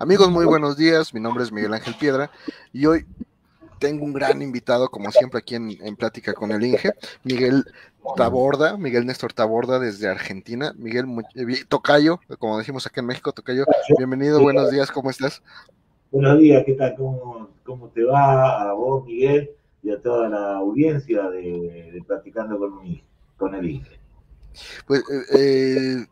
Amigos, muy buenos días. Mi nombre es Miguel Ángel Piedra y hoy tengo un gran invitado, como siempre, aquí en, Plática con el Inge, Miguel Taborda, Miguel Néstor Taborda desde Argentina. Miguel eh, Tocayo, como decimos aquí en México, Tocayo, bienvenido, buenos días, ¿cómo estás? Buenos días, ¿qué tal? ¿Cómo, cómo te va a vos, Miguel, y a toda la audiencia de, de Platicando con, con el Inge? Pues eh, eh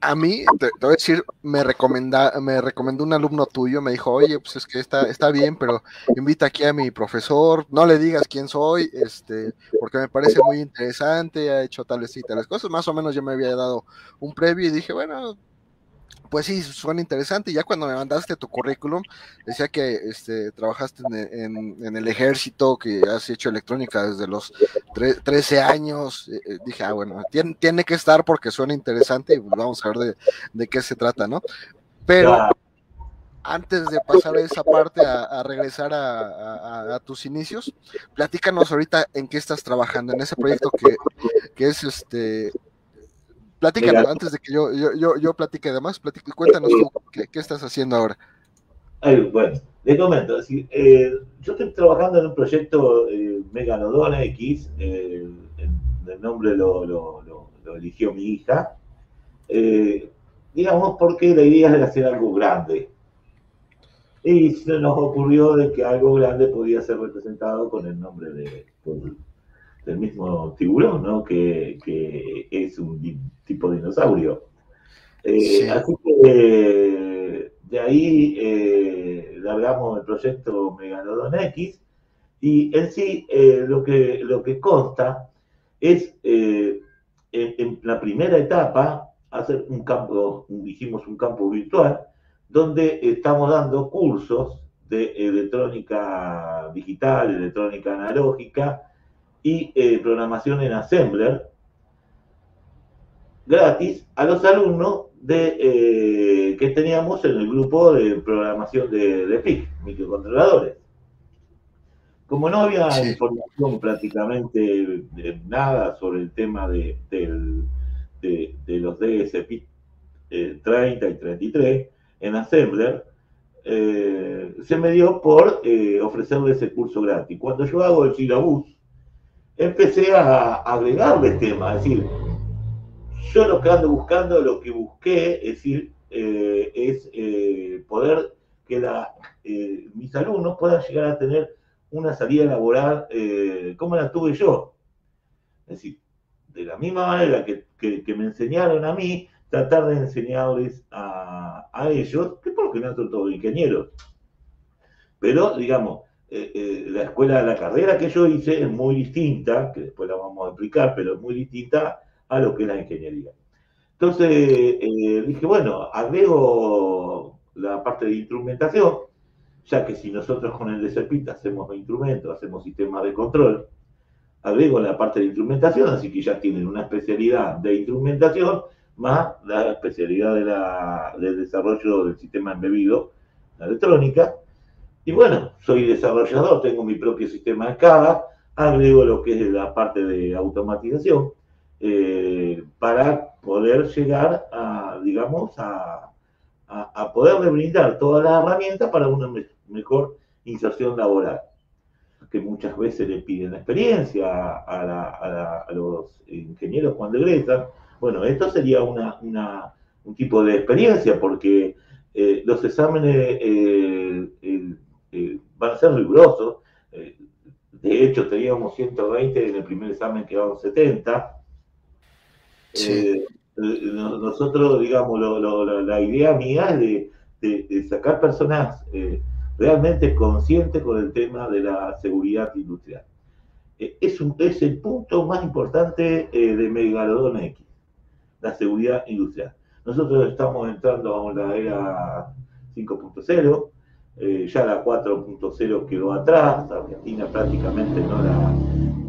a mí, te, voy a decir, me, recomenda, me recomendó un alumno tuyo, me dijo, oye, pues es que está, está bien, pero invita aquí a mi profesor, no le digas quién soy, este, porque me parece muy interesante, ha hecho tales y tales cosas, más o menos yo me había dado un previo y dije, bueno, pues sí, suena interesante. Ya cuando me mandaste tu currículum, decía que este, trabajaste en, el ejército, que has hecho electrónica desde los 13 años. Eh, eh, dije, ah, bueno, tiene, que estar porque suena interesante y vamos a ver de, qué se trata, ¿no? Pero antes de pasar a esa parte, a, regresar a, tus inicios, platícanos ahorita en qué estás trabajando, en ese proyecto que, que es este Platícanos, antes de que yo, yo, yo, platique de más, cuéntanos tú qué, estás haciendo ahora. bueno, le comento, eh, yo estoy trabajando en un proyecto eh, Megalodon X, eh, el, nombre lo, lo, lo, eligió mi hija, eh, digamos porque la idea es hacer algo grande. Y se nos ocurrió de que algo grande podía ser representado con el nombre de, del mismo tiburón, ¿no? Que, que es un tipo de dinosaurio. Eh, así que de ahí eh, largamos el proyecto Megalodon X y en sí eh, lo, que, lo que consta es en, en, la primera etapa hacer un campo, dijimos un campo virtual, donde estamos dando cursos de electrónica digital, electrónica analógica, y eh, programación en Assembler gratis a los alumnos de, eh, que teníamos en el grupo de programación de, de PIC, microcontroladores. Como no había información prácticamente de nada sobre el tema de, los DSP 30 y 33 en Assembler, eh, se me dio por ofrecerle ese curso gratis. Cuando yo hago el syllabus, empecé a agregarle tema, es decir, yo lo que ando buscando, lo que busqué, es decir, eh, es eh, poder que la, eh, mis alumnos puedan llegar a tener una salida laboral como la tuve yo. Es decir, de la misma manera que, me enseñaron a mí, tratar de enseñarles a, a ellos, que por lo general son todos ingenieros. Pero, digamos, eh, eh, la escuela, la carrera que yo hice es muy distinta, que después la vamos a explicar, pero es muy distinta a lo que es la ingeniería. Entonces eh, dije, bueno, agrego la parte de instrumentación, ya que si nosotros con el DCPIT hacemos instrumentos, hacemos sistemas de control, agrego la parte de instrumentación, así que ya tienen una especialidad de instrumentación más la especialidad del desarrollo del sistema embebido, la electrónica, y bueno, soy desarrollador, tengo mi propio sistema de SCADA, agrego lo que es la parte de automatización eh, para poder llegar a, digamos, a, a, poderle brindar todas las herramientas para una mejor inserción laboral que muchas veces le piden experiencia a, los ingenieros cuando egresan. Bueno, esto sería una, un tipo de experiencia porque eh, los exámenes eh, van a ser rigurosos. Eh, de hecho, teníamos 120 en el primer examen, quedaron 70. Eh, nosotros, digamos, la idea mía es de, sacar personas eh, realmente conscientes con el tema de la seguridad industrial. es, un, es el punto más importante de Megalodon X, la seguridad industrial. Nosotros estamos entrando a una era 5.0, eh, ya la 4.0 quedó atrás, Argentina prácticamente no la,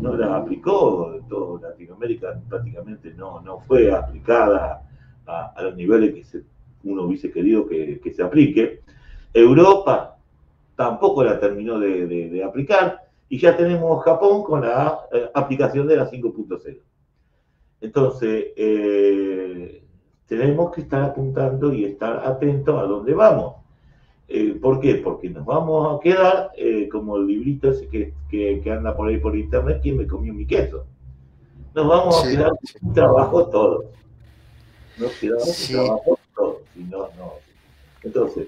no la aplicó, todo Latinoamérica prácticamente no, no fue aplicada a, los niveles que uno hubiese querido que, se aplique. Europa tampoco la terminó de, aplicar y ya tenemos Japón con la eh, aplicación de la 5.0. Entonces, eh, tenemos que estar apuntando y estar atentos a dónde vamos Eh, ¿Por qué? Porque nos vamos a quedar como el librito ese que, que, anda por ahí por internet, ¿quién me comió mi queso? Nos vamos a quedar sin trabajo todos. Nos quedamos sin trabajo todos. no, no. Entonces,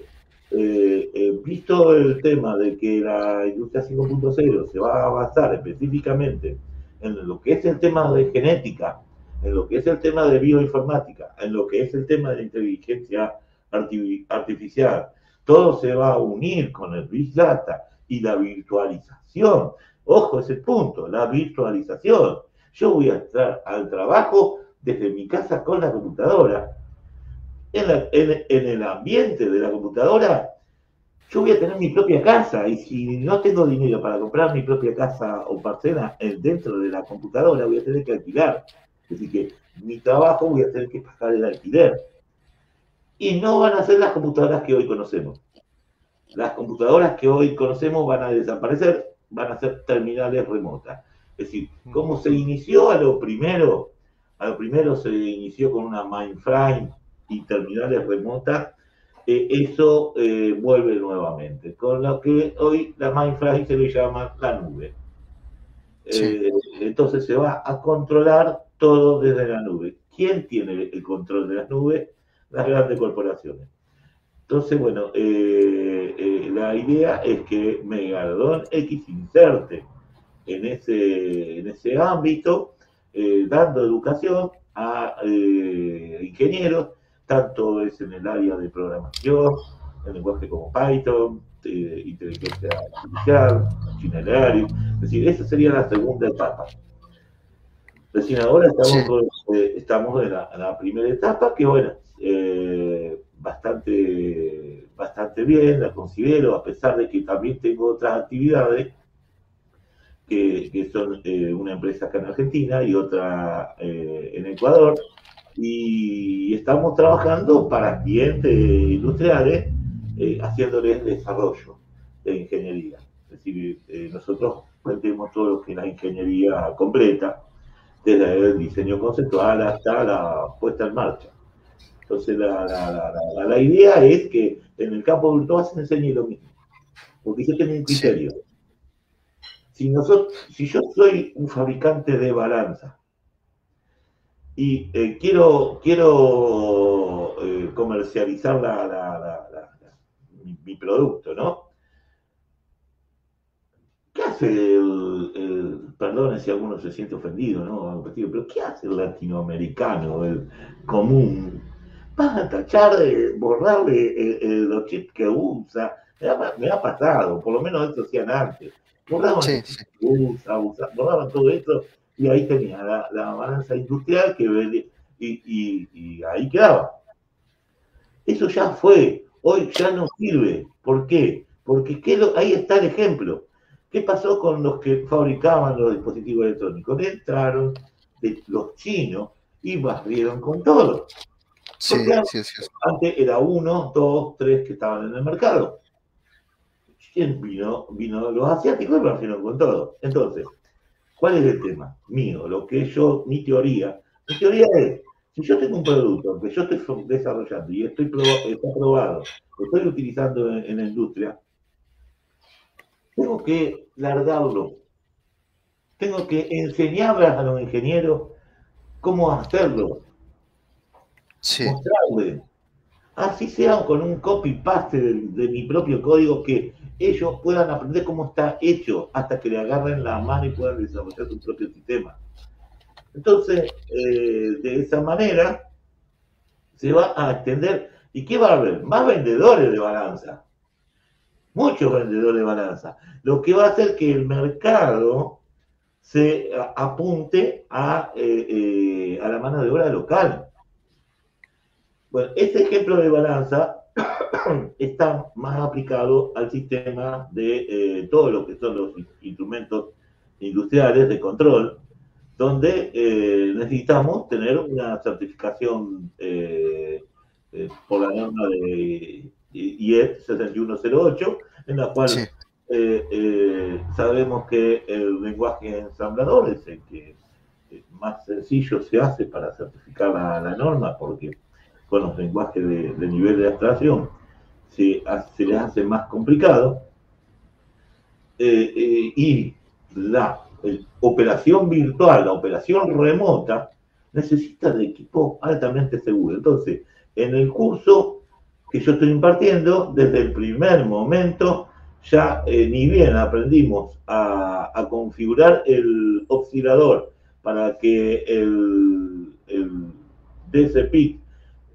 eh, eh, visto el tema de que la industria 5.0 se va a basar específicamente en lo que es el tema de genética, en lo que es el tema de bioinformática, en lo que es el tema de la inteligencia artificial, todo se va a unir con el Big Data y la virtualización. Ojo ese punto, la virtualización. Yo voy a estar al trabajo desde mi casa con la computadora en, el ambiente de la computadora, yo voy a tener mi propia casa y si no tengo dinero para comprar mi propia casa o parcela dentro de la computadora, voy a tener que alquilar. Decir, que mi trabajo voy a tener que pagar el alquiler. Y no van a ser las computadoras que hoy conocemos. Las computadoras que hoy conocemos van a desaparecer, van a ser terminales remotas. Es decir, como se inició a lo primero, a lo primero se inició con una mainframe y terminales remotas, eh, eso eh, vuelve nuevamente, con lo que hoy la mainframe se le llama la nube. Eh, entonces se va a controlar todo desde la nube. ¿Quién tiene el control de las nubes? Las grandes corporaciones. Entonces, bueno, la idea es que Megalodon X inserte en ese, en ese ámbito, dando educación a ingenieros tanto es en el área de programación, en lenguaje como Python, eh, inteligencia artificial, maquinario, es decir, esa sería la segunda etapa. Recién ahora estamos, eh, estamos en, la, primera etapa, que bueno, eh, bastante, bastante bien, la considero, a pesar de que también tengo otras actividades, que, son una empresa acá en Argentina y otra en Ecuador, y estamos trabajando para clientes industriales eh, haciéndoles desarrollo de ingeniería. Es decir, eh, nosotros metemos todo lo que es la ingeniería completa, desde el diseño conceptual hasta la puesta en marcha. Entonces, la, idea es que en el campo virtual se enseñe lo mismo, porque se tiene un criterio. Si, nosotros, si yo soy un fabricante de balanza y eh, quiero, quiero eh, comercializar mi, producto, ¿no? ¿Qué hace el, perdone si alguno se siente ofendido, ¿no? Pero ¿qué hace el latinoamericano, el común? Va a tachar, de borrarle los chips que usa. Me ha, pasado, por lo menos eso hacían antes. Borraban sí, sí. usa, borraban todo esto y ahí tenía la, balanza industrial que y, y, ahí quedaba. Eso ya fue, hoy ya no sirve. ¿Por qué? Porque ahí está el ejemplo. ¿Qué pasó con los que fabricaban los dispositivos electrónicos? Entraron de los chinos y barrieron con todo. Sí, sí, sí, Antes era uno, dos, tres que estaban en el mercado. Vino, vino los asiáticos y barrieron con todo. Entonces, ¿Cuál es el tema mío? Lo que yo, mi teoría. Mi teoría es, si yo tengo un producto que yo estoy desarrollando y estoy está probado, lo estoy utilizando en, la industria, tengo que largarlo. Tengo que enseñarle a los ingenieros cómo hacerlo. Sí. Mostrarle. Así sea con un copy-paste de mi propio código que ellos puedan aprender cómo está hecho hasta que le agarren la mano y puedan desarrollar su propio sistema. Entonces, eh, de esa manera, se va a extender. ¿Y qué va a haber? Más vendedores de balanza. Muchos vendedores de balanza. Lo que va a hacer que el mercado se apunte a, eh, eh, a la mano de obra local. Bueno, este ejemplo de balanza está más aplicado al sistema de eh, todo lo que son los instrumentos industriales de control, donde eh, necesitamos tener una certificación eh, por la norma de IES 6108, en la cual sabemos que el lenguaje ensamblador es el que más sencillo se hace para certificar la, la norma, porque con los lenguajes de, nivel de abstracción se, les hace más complicado. y la operación virtual, la operación remota, necesita de equipo altamente seguro. Entonces, en el curso que yo estoy impartiendo, desde el primer momento, ya eh, ni bien aprendimos a, configurar el oscilador para que el, el DSP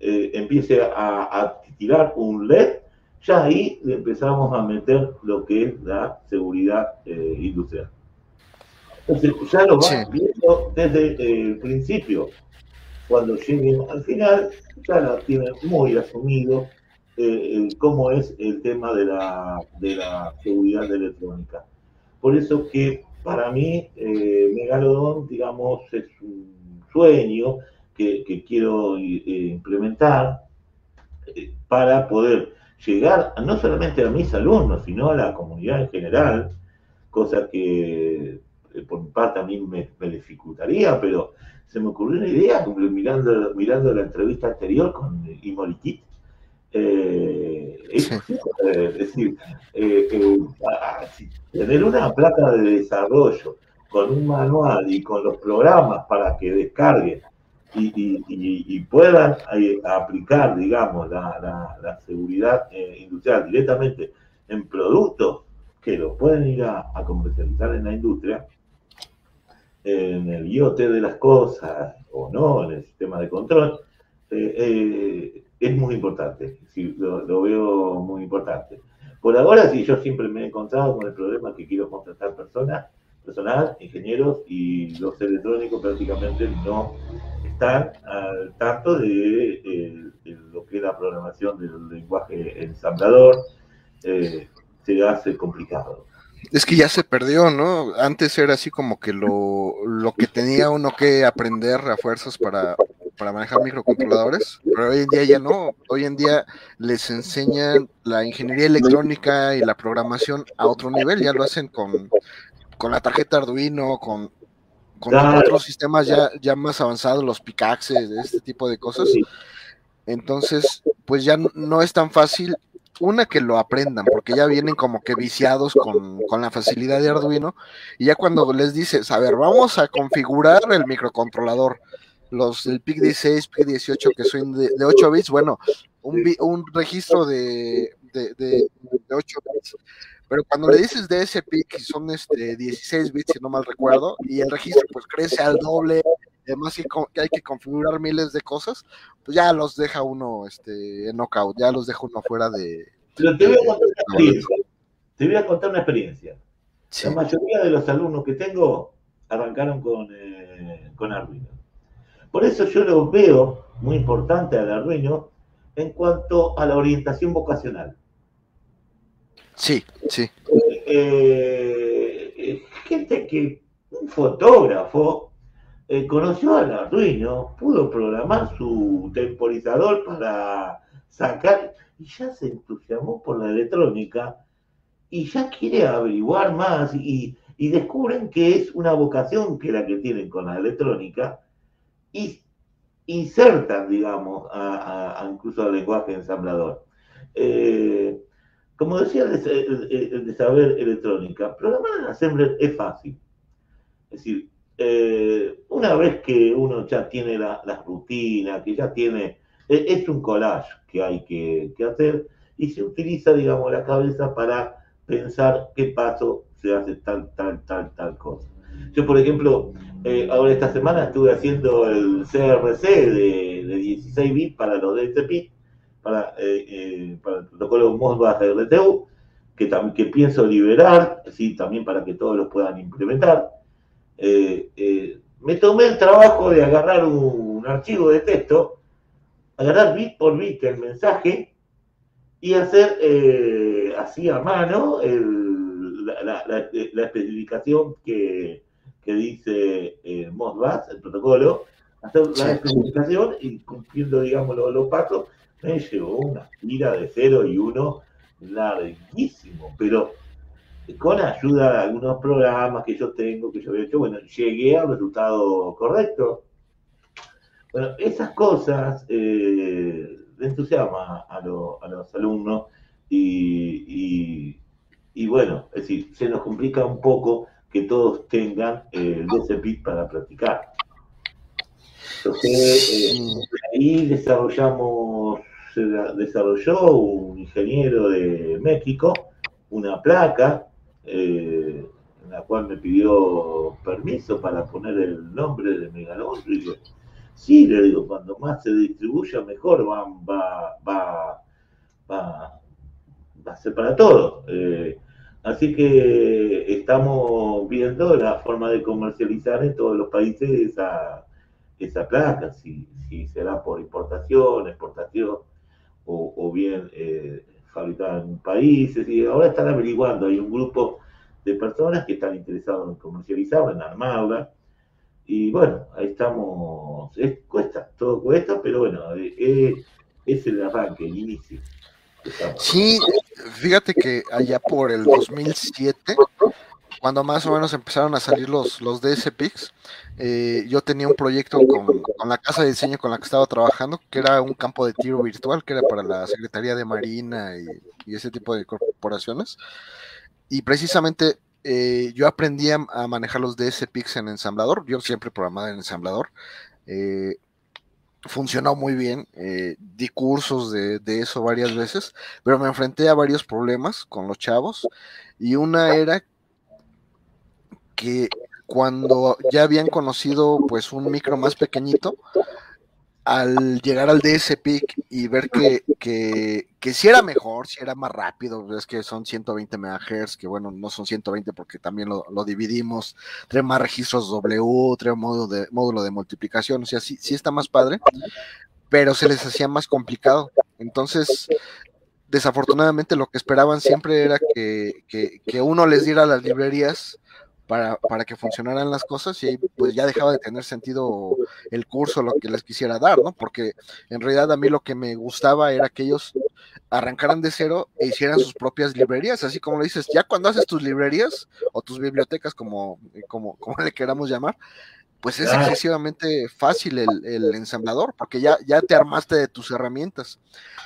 eh, empiece a, tirar un LED, ya ahí le empezamos a meter lo que es la seguridad eh, industrial. Entonces, ya lo van viendo desde el principio. Cuando lleguen al final, ya lo tienen muy asumido eh, cómo es el tema de la, de la seguridad electrónica. Por eso que para mí eh, Megalodon, digamos, es un sueño que, quiero eh, implementar eh, para poder llegar no solamente a mis alumnos, sino a la comunidad en general, cosa que por mi parte a mí me, dificultaría, pero se me ocurrió una idea mirando, mirando la entrevista anterior con Imorikit, eh, es, decir, eh, eh, tener una placa de desarrollo con un manual y con los programas para que descarguen y, puedan aplicar, digamos, la, seguridad industrial directamente en productos que lo pueden ir a, comercializar en la industria, en el IoT de las cosas o no, en el sistema de control, es muy importante, sí, lo, veo muy importante. Por ahora, sí, yo siempre me he encontrado con el problema que quiero contratar personas, personal, ingenieros y los electrónicos prácticamente no están al tanto de, lo que es la programación del lenguaje ensamblador. Eh, se hace complicado. Es que ya se perdió, ¿no? Antes era así como que lo, lo que tenía uno que aprender a fuerzas para para manejar microcontroladores, pero hoy en día ya no. Hoy en día les enseñan la ingeniería electrónica y la programación a otro nivel, ya lo hacen con, con la tarjeta Arduino, con, con otros sistemas ya, ya más avanzados, los Picaxes, este tipo de cosas. Entonces, pues ya no es tan fácil una que lo aprendan, porque ya vienen como que viciados con, con, la facilidad de Arduino, y ya cuando les dices, a ver, vamos a configurar el microcontrolador, los del PIC 16, PIC 18 que son de, 8 bits, bueno, un, un registro de, de, 8 bits. Pero cuando le dices de ese PIC, son este 16 bits, si no mal recuerdo, y el registro pues crece al doble, además que hay que configurar miles de cosas, pues ya los deja uno este, en knockout, ya los deja uno fuera de... Pero te voy a contar una experiencia. Te voy a contar una experiencia. La mayoría de los alumnos que tengo arrancaron con, eh, con Arduino. Por eso yo lo veo muy importante al Arduino en cuanto a la orientación vocacional. Sí, sí. Eh, eh, gente que, un fotógrafo, eh, conoció al Arduino, pudo programar su temporizador para sacar, y ya se entusiasmó por la electrónica, y ya quiere averiguar más, y, descubren que es una vocación que la que tienen con la electrónica, y insertan, digamos, a, incluso al lenguaje ensamblador. Como decía el de, saber electrónica, programar en Assembler es fácil. Es decir, eh, una vez que uno ya tiene las la rutinas, que ya tiene, es, un collage que hay que, hacer y se utiliza, digamos, la cabeza para pensar qué paso se hace tal, tal, tal, tal cosa. Yo, por ejemplo, eh, ahora esta semana estuve haciendo el CRC de, 16 bits para los DSP, para, eh, eh, para el protocolo Modbus RTU, que, que pienso liberar, sí, también para que todos los puedan implementar. me tomé el trabajo de agarrar un, archivo de texto, agarrar bit por bit el mensaje y hacer así a mano la especificación que, que dice eh, Modbus, el protocolo, hacer la especificación y cumpliendo, digamos, los, pasos, me llevó una tira de 0 y 1 larguísimo, pero con ayuda de algunos programas que yo tengo, que yo había hecho, bueno, llegué al resultado correcto. Bueno, esas cosas eh, entusiasma a, a los alumnos y, y, bueno, es decir, se nos complica un poco que todos tengan el DCPIC para practicar. Entonces, eh, ahí desarrollamos, desarrolló un ingeniero de México una placa eh, en la cual me pidió permiso para poner el nombre de Megalón. Y digo, sí, le digo, cuando más se distribuya mejor va, va, va, va, a ser para todos. Eh, así que estamos viendo la forma de comercializar en todos los países esa, esa placa, si, si será por importación, exportación o, bien eh, en países. Y ahora están averiguando, hay un grupo de personas que están interesados en comercializarla, en armarla. Y bueno, ahí estamos, es, cuesta, todo cuesta, pero bueno, eh, eh, es el arranque, el inicio. Sí, fíjate que allá por el 2007, cuando más o menos empezaron a salir los, los DSPICs, eh, yo tenía un proyecto con, la casa de diseño con la que estaba trabajando, que era un campo de tiro virtual, que era para la Secretaría de Marina y, ese tipo de corporaciones. Y precisamente eh, yo aprendí a, manejar los DSPICs en ensamblador, yo siempre programaba en ensamblador. Eh, funcionó muy bien, eh, di cursos de, eso varias veces, pero me enfrenté a varios problemas con los chavos y una era que cuando ya habían conocido pues un micro más pequeñito, al llegar al DSPIC y ver que, que, que si era mejor, si era más rápido, es que son 120 MHz, que bueno, no son 120 porque también lo, dividimos, trae más registros W, trae módulo de, módulo de multiplicación, o sea, sí, sí está más padre, pero se les hacía más complicado. Entonces, desafortunadamente lo que esperaban siempre era que, que, que uno les diera las librerías para, para, que funcionaran las cosas y pues ya dejaba de tener sentido el curso, lo que les quisiera dar, ¿no? Porque en realidad a mí lo que me gustaba era que ellos arrancaran de cero e hicieran sus propias librerías, así como le dices, ya cuando haces tus librerías o tus bibliotecas, como, como, como le queramos llamar, pues es excesivamente fácil el, el, ensamblador, porque ya, ya te armaste de tus herramientas.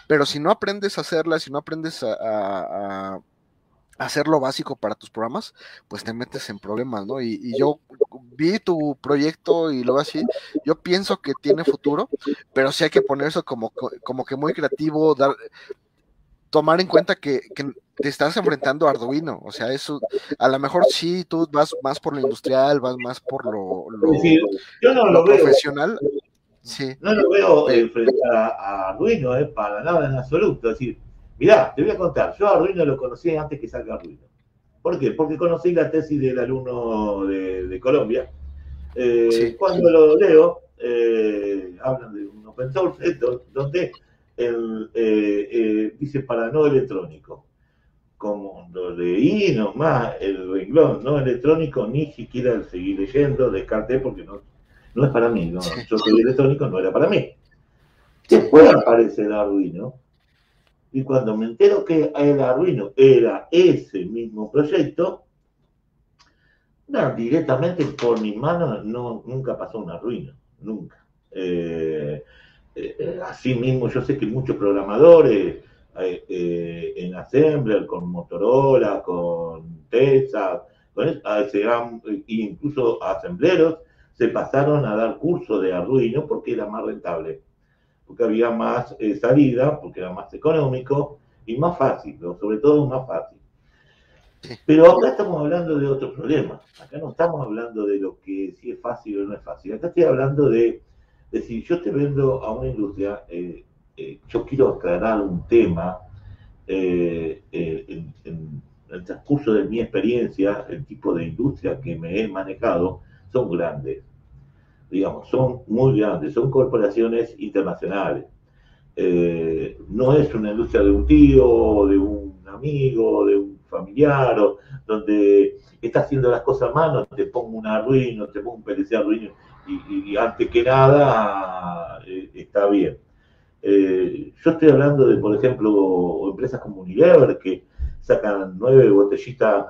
Pero si no aprendes a hacerlas, si no aprendes a hacer lo básico para tus programas, pues te metes en problemas, ¿no? Y, yo vi tu proyecto y luego así, yo pienso que tiene futuro, pero sí hay que poner eso como, como que muy creativo, dar, tomar en cuenta que, te estás enfrentando a Arduino, o sea, eso, a lo mejor sí tú vas más por lo industrial, vas más por lo, yo no lo, profesional. Sí. No lo veo enfrentar a, Arduino, eh, para nada en absoluto, es decir, Mirá, te voy a contar, yo a Arduino lo conocí antes que salga Arduino. ¿Por qué? Porque conocí la tesis del alumno de, Colombia. Eh, cuando lo leo, eh, hablan de un open source donde eh, dice para no electrónico. Como lo leí nomás, el renglón no electrónico, ni siquiera seguí leyendo, descarté porque no, no es para mí. Yo soy electrónico, no era para mí. Después aparece el Arduino y cuando me entero que el Arduino era ese mismo proyecto, no, directamente por mis manos no, nunca pasó un Arduino, nunca. Eh, eh, así mismo yo sé que muchos programadores eh, en Assembler, con Motorola, con Tesla, con, incluso assembleros, se pasaron a dar cursos de Arduino porque era más rentable porque había más eh, salida, porque era más económico y más fácil, sobre todo más fácil. Pero acá estamos hablando de otro problema. Acá no estamos hablando de lo que si es fácil o no es fácil. Acá estoy hablando de, de si yo te vendo a una industria, eh, eh, yo quiero aclarar un tema en, en, el transcurso de mi experiencia, el tipo de industria que me he manejado son grandes digamos, son muy grandes, son corporaciones internacionales. Eh, no es una industria de un tío, de un amigo, de un familiar, o, donde está haciendo las cosas a mano, te pongo un arruino, te pongo un PLC arruino, y, y antes que nada eh, está bien. Eh, yo estoy hablando de, por ejemplo, empresas como Unilever que sacan nueve botellitas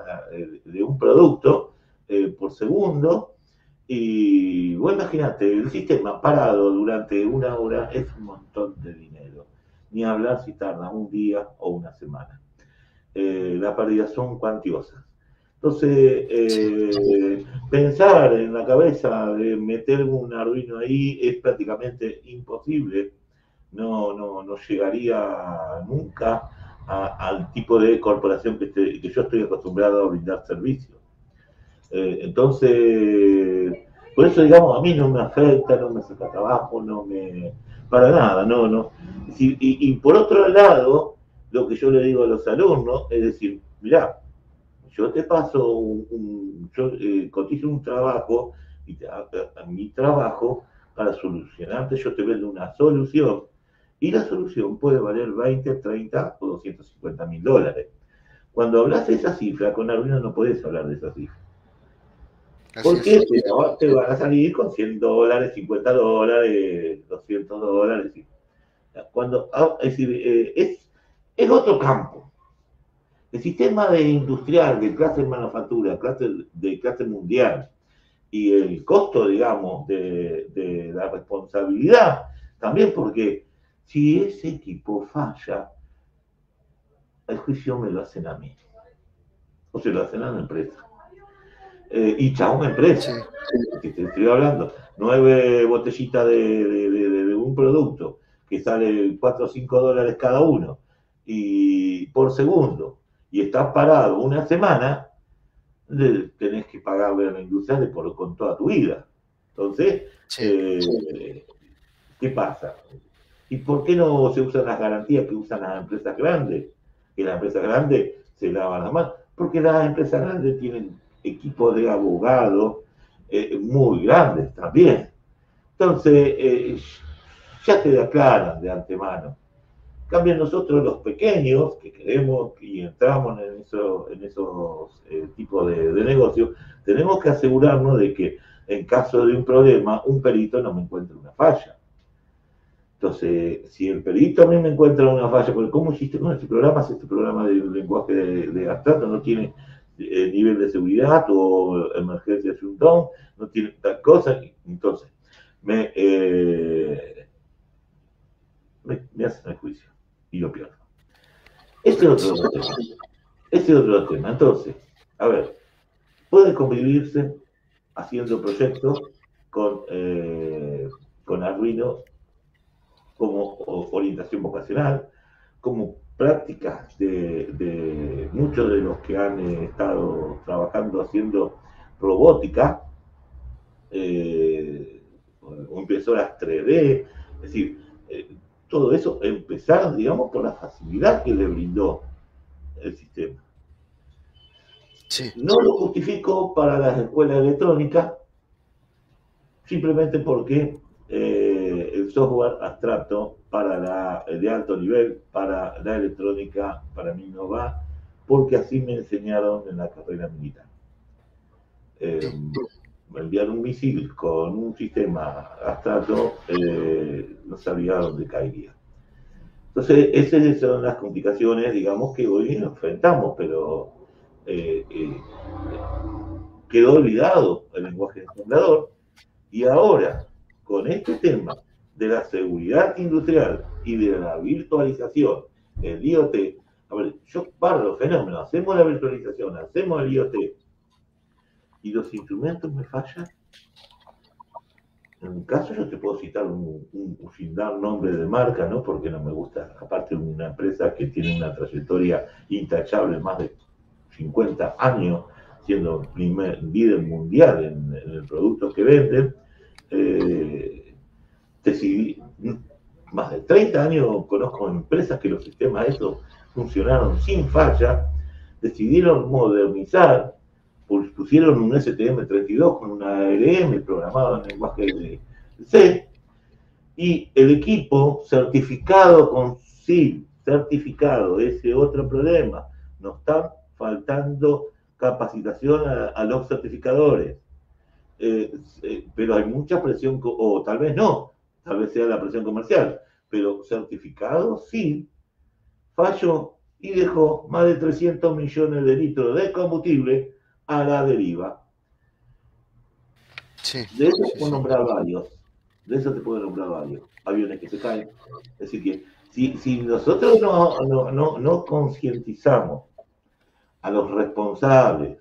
de un producto por segundo y vos imagínate, el sistema parado durante una hora es un montón de dinero. ni hablar si tarda un día o una semana. Eh, las pérdidas son cuantiosas. Entonces, eh, pensar en la cabeza de meter un Arduino ahí es prácticamente imposible. No, no, no llegaría nunca al tipo de corporación que, que, yo estoy acostumbrado a brindar servicios. Eh, entonces, por eso, digamos, a mí no me afecta, no me saca trabajo, no me... para nada, no, no. Y, por otro lado, lo que yo le digo a los alumnos es decir, mirá, yo te paso un, yo eh, cotizo un trabajo y a, mi trabajo para solucionarte, yo te vendo una solución y la solución puede valer 20, 30 o 250 mil dólares. Cuando hablas de esa cifra, con Arduino no puedes hablar de esa cifra. Porque te, van a salir con 100 dólares, 50 dólares, 200 dólares. Cuando, ah, es decir, eh, es, es otro campo. El sistema de industrial de clase de manufactura, clase, de clase mundial, y el costo, digamos, de, la responsabilidad, también porque si ese equipo falla, el juicio me lo hacen a mí. O se lo hacen a la empresa. Eh, y chao, una empresa. Que te estoy hablando. Nueve botellitas de, un producto que sale 4 o 5 dólares cada uno y por segundo y estás parado una semana, tenés que pagarle a la industria de por, con toda tu vida. Entonces, eh, ¿qué pasa? ¿Y por qué no se usan las garantías que usan las empresas grandes? Que las empresas grandes se lavan las manos. Porque las empresas grandes tienen equipos de abogados eh, muy grandes también. Entonces, eh, ya te aclaran de antemano cambio, nosotros los pequeños que queremos y entramos en, eso, en esos eh, tipos de, negocios, tenemos que asegurarnos de que en caso de un problema, un perito no me encuentre una falla. Entonces, si el perito a mí me encuentra una falla, porque ¿cómo hiciste con este programa? Si este programa de lenguaje de, abstracto no tiene eh, nivel de seguridad o emergencia un no tiene tal cosa, entonces me, eh, me, me hacen el juicio y lo pierdo. Este es otro tema. Este es otro tema. Entonces, a ver, puede convivirse haciendo proyectos con, eh, con Arduino como orientación vocacional, como prácticas de, muchos de los que han eh, estado trabajando haciendo robótica, eh, o impresoras 3D, es decir, todo eso empezar, digamos, por la facilidad que le brindó el sistema. No lo justifico para las escuelas electrónicas, simplemente porque eh, software abstracto para la, de alto nivel, para la electrónica, para mí no va, porque así me enseñaron en la carrera militar. Eh, enviar un misil con un sistema abstracto, eh, no sabía dónde caería. Entonces, esas son las complicaciones, digamos, que hoy enfrentamos, pero eh, eh, quedó olvidado el lenguaje ensamblador y ahora, con este tema de la seguridad industrial y de la virtualización, el IoT, a ver, yo paro los fenómenos, hacemos la virtualización, hacemos el IoT, y los instrumentos me fallan, en mi caso yo te puedo citar un, sin dar nombre de marca, ¿no? Porque no me gusta, aparte una empresa que tiene una trayectoria intachable, más de 50 años, siendo primer líder mundial en, el producto que venden, eh, decidí, más de 30 años conozco empresas que los sistemas estos funcionaron sin falla, decidieron modernizar pusieron un STM32 con una ARM programado en lenguaje C, y el equipo certificado con sí, certificado, ese otro problema, nos están faltando capacitación a, los certificadores. Eh, eh, pero hay mucha presión, o tal vez no, tal vez sea la presión comercial, pero certificado sí, falló y dejó más de 300 millones de litros de combustible a la deriva. de eso te puedo nombrar varios. De eso te puedo nombrar varios. Aviones que se caen. Es decir, que Si, si nosotros no, no, no, no concientizamos a los responsables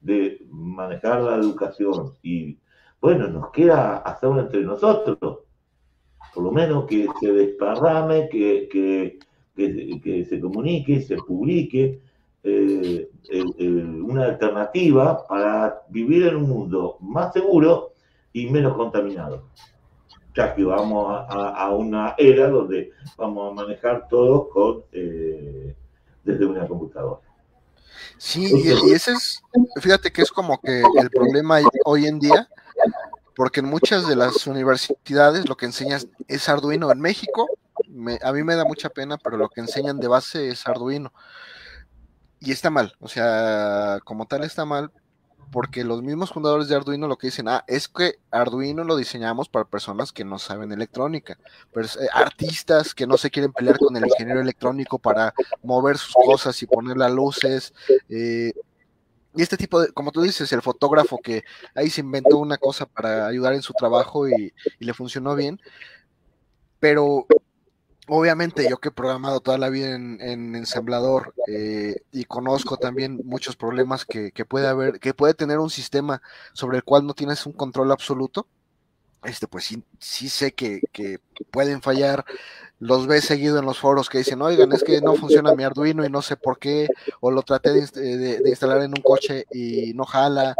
de manejar la educación y bueno, nos queda hacerlo entre nosotros, por lo menos que se desparrame, que, que, que, se comunique, se publique eh, una alternativa para vivir en un mundo más seguro y menos contaminado. Ya que vamos a, una era donde vamos a manejar todo con, eh, desde una computadora. Sí, y, ese es, fíjate que es como que el problema hoy en día, porque en muchas de las universidades lo que enseñas es Arduino en México, a mí me da mucha pena, pero lo que enseñan de base es Arduino. Y está mal, o sea, como tal está mal, porque los mismos fundadores de Arduino lo que dicen, ah, es que Arduino lo diseñamos para personas que no saben electrónica, eh, artistas que no se quieren pelear con el ingeniero electrónico para mover sus cosas y poner las luces. Eh, y este tipo de, como tú dices, el fotógrafo que ahí se inventó una cosa para ayudar en su trabajo y le funcionó bien, pero obviamente yo que he programado toda la vida en, ensamblador eh, y conozco también muchos problemas que, puede haber, que puede tener un sistema sobre el cual no tienes un control absoluto, este, pues sí, sí sé que, pueden fallar. Los ves seguido en los foros que dicen, oigan, es que no funciona mi Arduino y no sé por qué, o lo traté de instalar en un coche y no jala,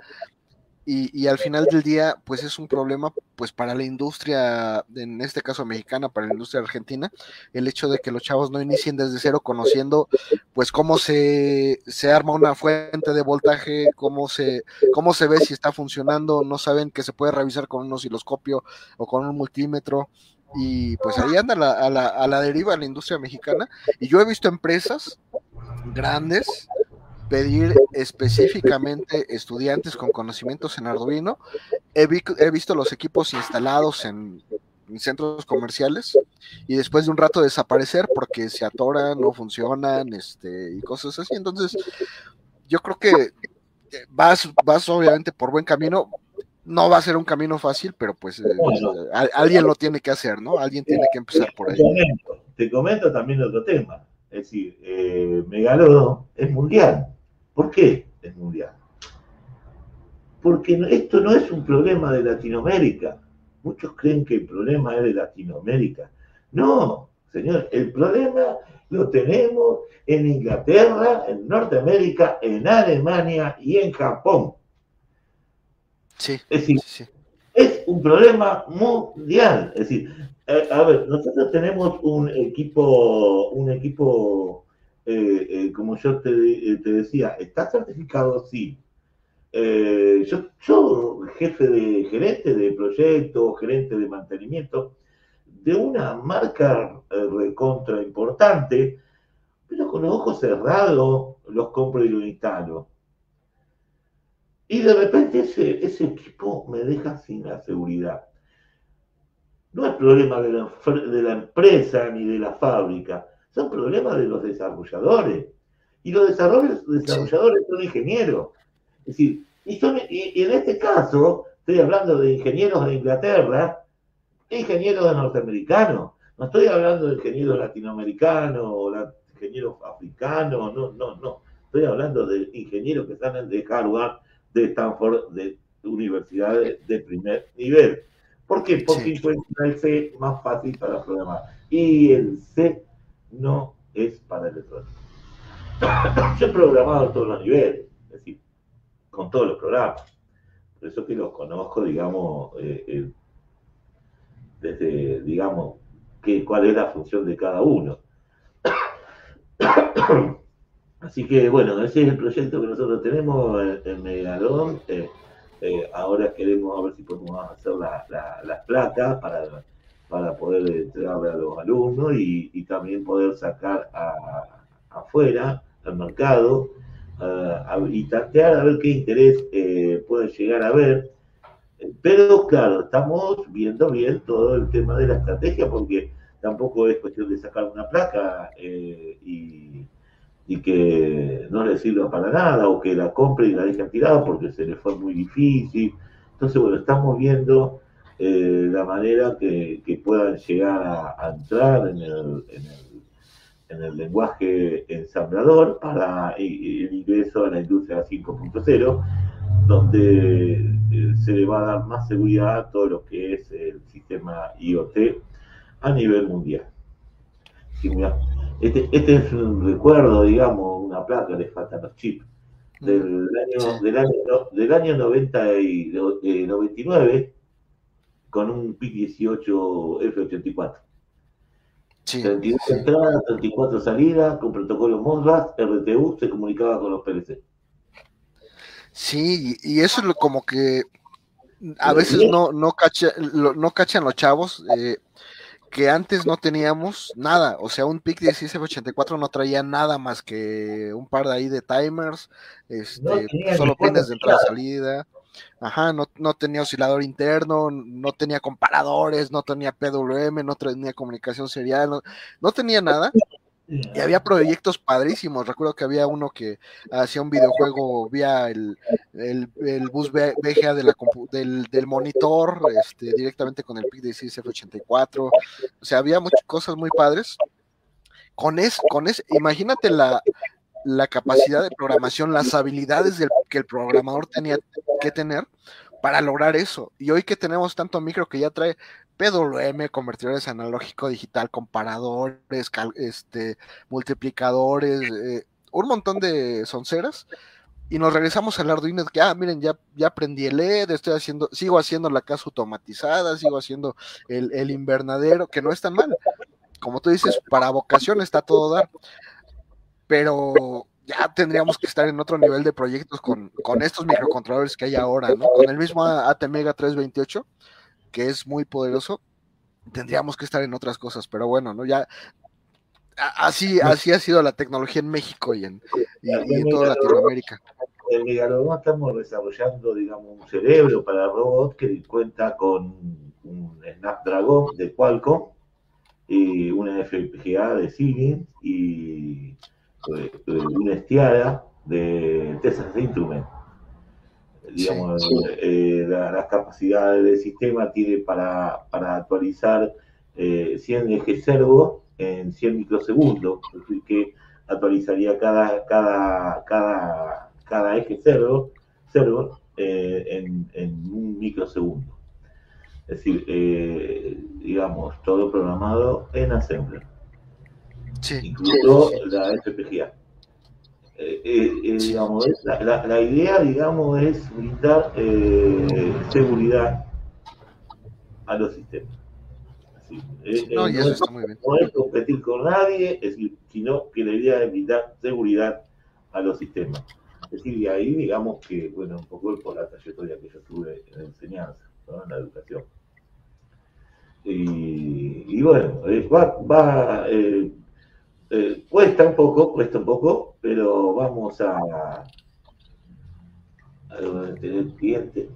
y, al final del día, pues es un problema pues para la industria, en este caso mexicana, para la industria argentina, el hecho de que los chavos no inicien desde cero conociendo pues cómo se, se arma una fuente de voltaje, cómo se, cómo se ve si está funcionando, no saben que se puede revisar con un osciloscopio o con un multímetro. Y pues ahí anda la, a, la, a la deriva la industria mexicana. Y yo he visto empresas grandes pedir específicamente estudiantes con conocimientos en Arduino. He, visto los equipos instalados en, centros comerciales y después de un rato desaparecer porque se atoran, no funcionan este, y cosas así. Entonces, yo creo que vas, vas obviamente por buen camino. No va a ser un camino fácil, pero pues eh, alguien lo tiene que hacer, ¿no? Alguien tiene que empezar por ahí. Te comento, también otro tema. Es decir, eh, Megalo es mundial. ¿Por qué es mundial? Porque esto no es un problema de Latinoamérica. Muchos creen que el problema es de Latinoamérica. No, señor, el problema lo tenemos en Inglaterra, en Norteamérica, en Alemania y en Japón. Sí. Es decir, es un problema mundial. Es decir, eh, a ver, nosotros tenemos un equipo, un equipo eh, eh, como yo te, te, decía, ¿está certificado? Sí. yo, yo, jefe de gerente de proyecto, gerente de mantenimiento, de una marca recontra importante, pero con los ojos cerrados los compro y los instalo. Y de repente ese, ese equipo me deja sin la seguridad. No es problema de la, de la empresa ni de la fábrica, son problemas de los desarrolladores. Y los desarrolladores, son ingenieros. Es decir, y, en este caso, estoy hablando de ingenieros de Inglaterra e ingenieros de norteamericanos. No estoy hablando de ingenieros latinoamericanos o ingenieros africanos, no, no, no. Estoy hablando de ingenieros que salen de Harvard, de Stanford, de universidades de primer nivel. ¿Por qué? Porque encuentran el C más fácil para programar. Y el C no es para electrónica. Yo he programado a todos los niveles, es decir, con todos los programas. Por eso que los conozco, digamos, eh, eh, desde, digamos, que, cuál es la función de cada uno. Así que, bueno, ese es el proyecto que nosotros tenemos en, Megalón. Eh, ahora queremos a ver si podemos hacer las placas para para poder entregarle a los alumnos y, también poder sacar afuera, al mercado, y tantear a ver qué interés eh, puede llegar a ver. Pero claro, estamos viendo bien todo el tema de la estrategia porque tampoco es cuestión de sacar una placa eh, y, y, que no le sirva para nada o que la compre y la dejen tirada porque se le fue muy difícil. Entonces, bueno, estamos viendo eh, la manera que, puedan llegar a, entrar en el, en el, lenguaje ensamblador para el ingreso a la industria 5.0, donde eh, se le va a dar más seguridad a todo lo que es el sistema IoT a nivel mundial. Este, este, es un recuerdo, digamos, una placa, le faltan los chips. Del año, del año, del año 90 y, 99 eh, con un PIC 18 F84. Sí, 32 entradas, 34 salidas, con protocolo Modbus, RTU, se comunicaba con los PLC. Sí, y eso es como que a veces no, no, cacha, no cachan los chavos. Eh, que antes no teníamos nada, o sea, un PIC 1684 no traía nada más que un par de ahí de timers, este, solo pines de entrada y salida, ajá, no, no, tenía oscilador interno, no tenía comparadores, no tenía PWM, no tenía comunicación serial, no, no tenía nada, y había proyectos padrísimos. Recuerdo que había uno que hacía un videojuego vía el, el, bus VGA de la del, del, monitor, este, directamente con el PIC de F84. O sea, había muchas cosas muy padres. Con es, con es, imagínate la, la capacidad de programación, las habilidades del, que el programador tenía que tener para lograr eso. Y hoy que tenemos tanto micro que ya trae PWM, convertidores analógico digital, comparadores, este, multiplicadores, eh, un montón de sonceras. Y nos regresamos al Arduino que, ah, miren, ya, ya aprendí el LED, estoy haciendo, sigo haciendo la casa automatizada, sigo haciendo el, el invernadero, que no es tan mal. Como tú dices, para vocación está todo dar. Pero ya tendríamos que estar en otro nivel de proyectos con, con estos microcontroladores que hay ahora. Con el mismo ATmega 328 que es muy poderoso, tendríamos que estar en otras cosas, pero bueno, ¿no? Ya así, así ha sido la tecnología en México y en, toda Latinoamérica. En Megalodon estamos desarrollando, digamos, un cerebro para robot que cuenta con un Snapdragon de Qualcomm y una FPGA de Siemens y eh, una Estiara de Texas Instruments digamos, eh, las capacidades del sistema tiene para, para actualizar 100 eh, ejes servo en 100 microsegundos, es decir, que actualizaría cada, cada, cada, cada eje servo, servo eh, en, en, un microsegundo. Es decir, digamos, todo programado en Assembler. Sí. Incluso la FPGA. Eh, eh, eh, digamos, la, idea, digamos, es brindar seguridad a los sistemas. no, y eso está muy bien. no, es competir con nadie, es decir, sino que la idea es brindar seguridad a los sistemas. Es decir, de ahí, digamos que, bueno, un poco por la trayectoria que yo tuve en la enseñanza, en la educación. Y, y bueno, va, va eh, cuesta un poco, cuesta un poco, pero vamos a, tener cliente.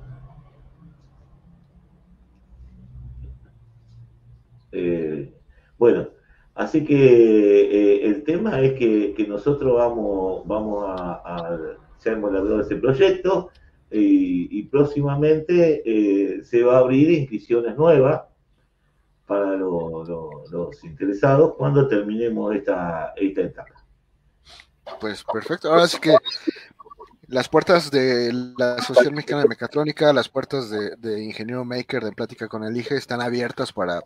Eh, bueno, así que eh, el tema es que, nosotros vamos, vamos a, a ya hemos de ese proyecto y, y próximamente se va a abrir inscripciones nuevas para los interesados cuando terminemos esta, esta etapa. Pues perfecto. Ahora sí que las puertas de la Asociación Mexicana de Mecatrónica, las puertas de, Ingeniero Maker de Plática con el IGE están abiertas para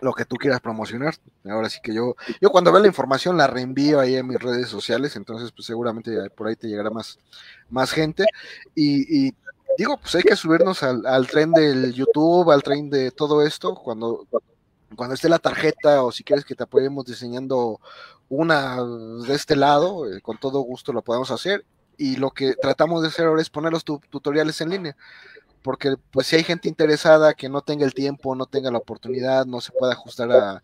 lo que tú quieras promocionar. Ahora sí que yo, yo cuando veo la información la reenvío ahí en mis redes sociales, entonces pues seguramente por ahí te llegará más, más gente. Y, digo, pues hay que subirnos al, al, tren del YouTube, al tren de todo esto, cuando, cuando esté la tarjeta o si quieres que te apoyemos diseñando una de este lado, eh, con todo gusto lo podemos hacer. Y lo que tratamos de hacer ahora es poner los tutoriales en línea, porque pues si hay gente interesada que no tenga el tiempo, no tenga la oportunidad, no se pueda ajustar a,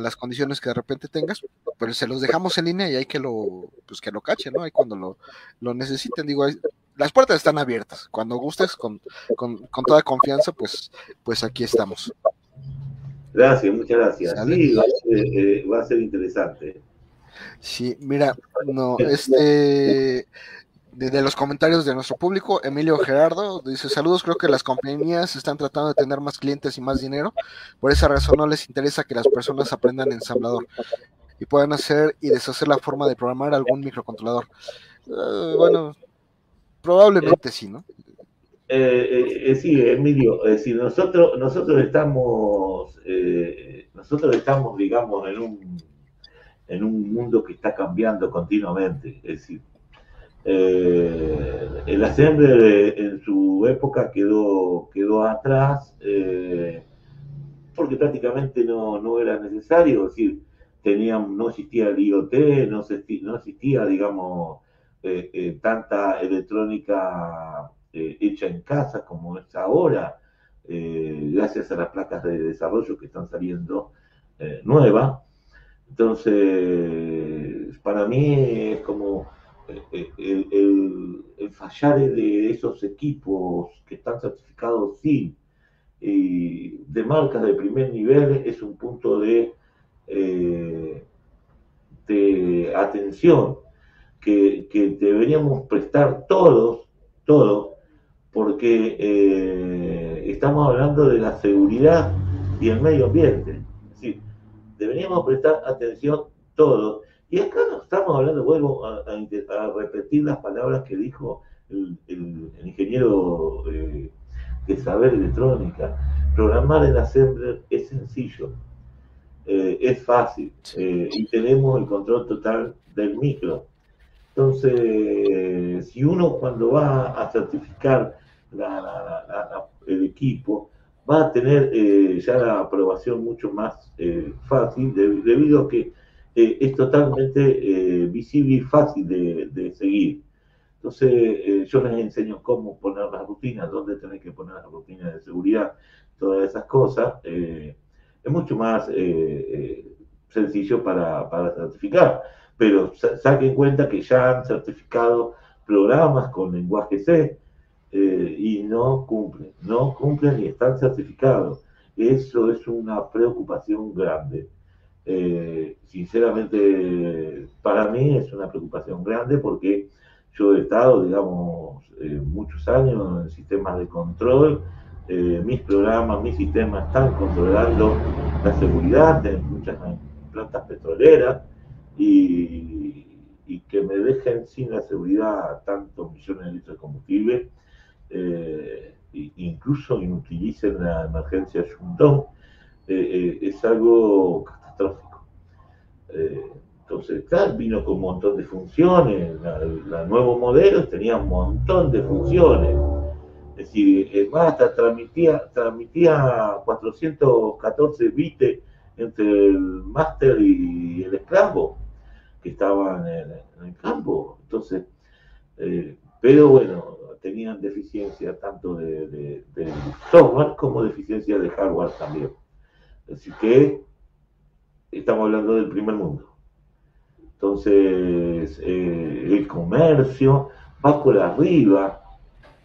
las condiciones que de repente tengas, pero se los dejamos en línea y hay que lo, pues que lo cachen, ¿no? Hay cuando lo, lo necesiten, digo, las puertas están abiertas. Cuando gustes, con, con, con toda confianza, pues, pues aquí estamos. Gracias, muchas gracias. Sí, eh, va a, ser, interesante. Sí, mira, no, este, de, los comentarios de nuestro público, Emilio Gerardo dice, saludos, creo que las compañías están tratando de tener más clientes y más dinero, por esa razón no les interesa que las personas aprendan ensamblador y puedan hacer y deshacer la forma de programar algún microcontrolador. Eh, bueno, probablemente sí, ¿no? Eh, eh, sí, Emilio, si nosotros, nosotros estamos, nosotros estamos, digamos, en un, en un mundo que está cambiando continuamente, es decir, eh, el Assembler en su época quedó, quedó atrás eh, porque prácticamente no, no, era necesario, es decir, tenían, no existía el IoT, no, existía, digamos, eh, tanta electrónica hecha en casa como es ahora, gracias a las placas de desarrollo que están saliendo nuevas. Entonces, para mí es como el, fallar de esos equipos que están certificados sí de marcas de primer nivel es un punto de, eh, de atención que, deberíamos prestar todos, todos, porque eh, estamos hablando de la seguridad y el medio ambiente. deberíamos prestar atención todos y acá no estamos hablando, vuelvo a, repetir las palabras que dijo el, ingeniero eh, de saber electrónica. Programar en Assembler es sencillo, eh, es fácil y tenemos el control total del micro. Entonces, si uno cuando va a certificar el equipo, va a tener ya la aprobación mucho más fácil debido a que eh, es totalmente eh, visible y fácil de, seguir. Entonces, eh, yo les enseño cómo poner las rutinas, dónde tener que poner las rutinas de seguridad, todas esas cosas. es mucho más sencillo para, para, certificar, pero saquen cuenta que ya han certificado programas con lenguaje C y no cumplen, no cumplen y están certificados. Eso es una preocupación grande. Eh, sinceramente, para mí es una preocupación grande porque yo he estado, digamos, eh, muchos años en sistemas de control. Eh, mis programas, mis sistemas están controlando la seguridad de muchas plantas petroleras y, que me dejen sin la seguridad tantos millones de litros de combustible, e incluso utilicen la emergencia Yundong, es algo eh, entonces, claro, vino con un montón de funciones. La, nuevo modelo tenía un montón de funciones. Es decir, hasta transmitía, transmitía 414 bits entre el máster y el esclavo que estaban en, el campo. Entonces, eh, pero bueno, tenían deficiencia tanto de, software como deficiencia de hardware también. Así que estamos hablando del primer mundo. Entonces, eh, el comercio va por arriba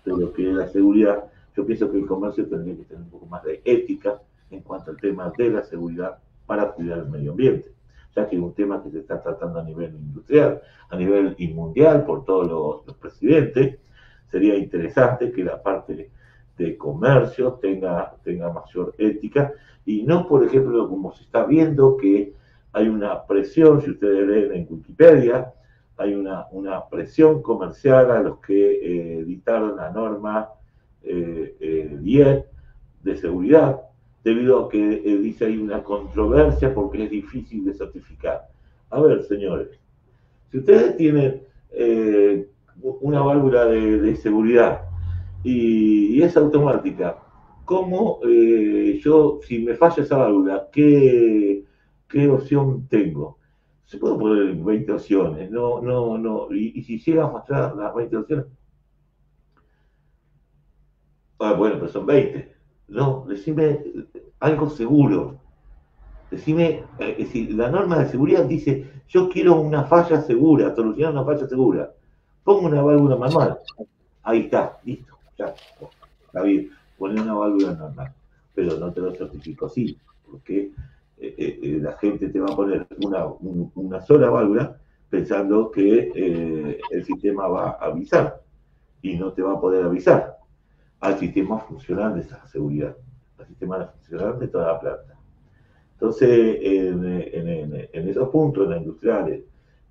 de lo que es la seguridad. Yo pienso que el comercio tendría que tener un poco más de ética en cuanto al tema de la seguridad para cuidar el medio ambiente, ya que es un tema que se está tratando a nivel industrial, a nivel mundial por todos los, los presidentes. Sería interesante que la parte de comercio tenga, tenga mayor ética y no, por ejemplo, como se está viendo que hay una presión, si ustedes leen en Wikipedia, hay una, una presión comercial a los que eh, editaron la norma eh, 10 eh, de seguridad, debido a que eh, dice hay una controversia porque es difícil de certificar. A ver, señores, si ustedes tienen una válvula de, seguridad y, es automática, cómo eh, yo, si me falla esa válvula, ¿qué, qué opción tengo? Se puede poner 20 opciones, no, no, no. Y, si llega a fallar las 20 opciones, ah, bueno, pero son 20. No, decime algo seguro. Decime, eh, decir, la norma de seguridad dice, yo quiero una falla segura, solucionar una falla segura. Pongo una válvula manual. Ahí está, listo, ya, está bien una válvula normal, pero no te lo certifico así, porque eh, eh, eh, la gente te va a poner una, sola válvula pensando que el sistema va a avisar y no te va a poder avisar al sistema funcional de esa seguridad, al sistema funcional de toda la planta. Entonces, en, esos puntos, en las industriales,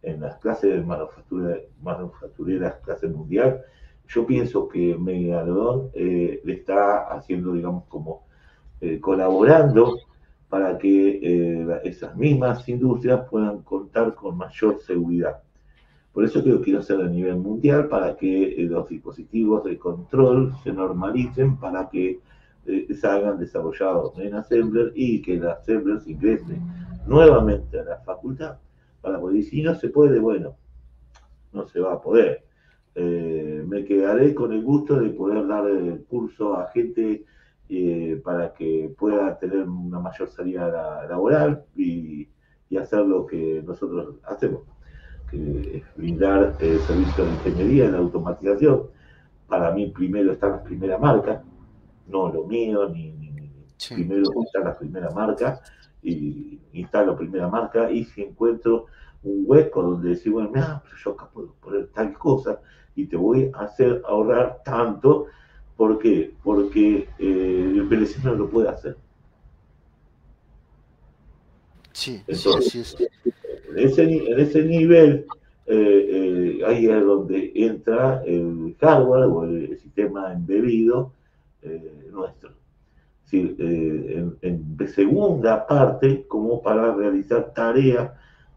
en las clases manufactureras, clase mundial, yo pienso que Megalodón eh, le está haciendo, digamos, como eh, colaborando para que eh, esas mismas industrias puedan contar con mayor seguridad. Por eso creo que quiero hacer a nivel mundial para que los dispositivos de control se normalicen, para que se hagan desarrollados en Assembler y que el Assembler se ingrese nuevamente a la facultad para poder, si no se puede, bueno, no se va a poder. Eh, me quedaré con el gusto de poder dar el curso a gente eh, para que pueda tener una mayor salida laboral y, hacer lo que nosotros hacemos, que es brindar el servicio de ingeniería en automatización. Para mí primero está la primera marca, no lo mío, ni, primero está la primera marca y instalo primera marca y si encuentro un hueco donde decir, bueno, mira, yo acá puedo poner tal cosa y te voy a hacer ahorrar tanto. ¿Por qué? Porque eh, el PLC no lo puede hacer. Sí, sí, sí, En, ese, en ese nivel, eh, eh, ahí es donde entra el hardware o el, sistema embebido nuestro. En, en, segunda parte, como para realizar tareas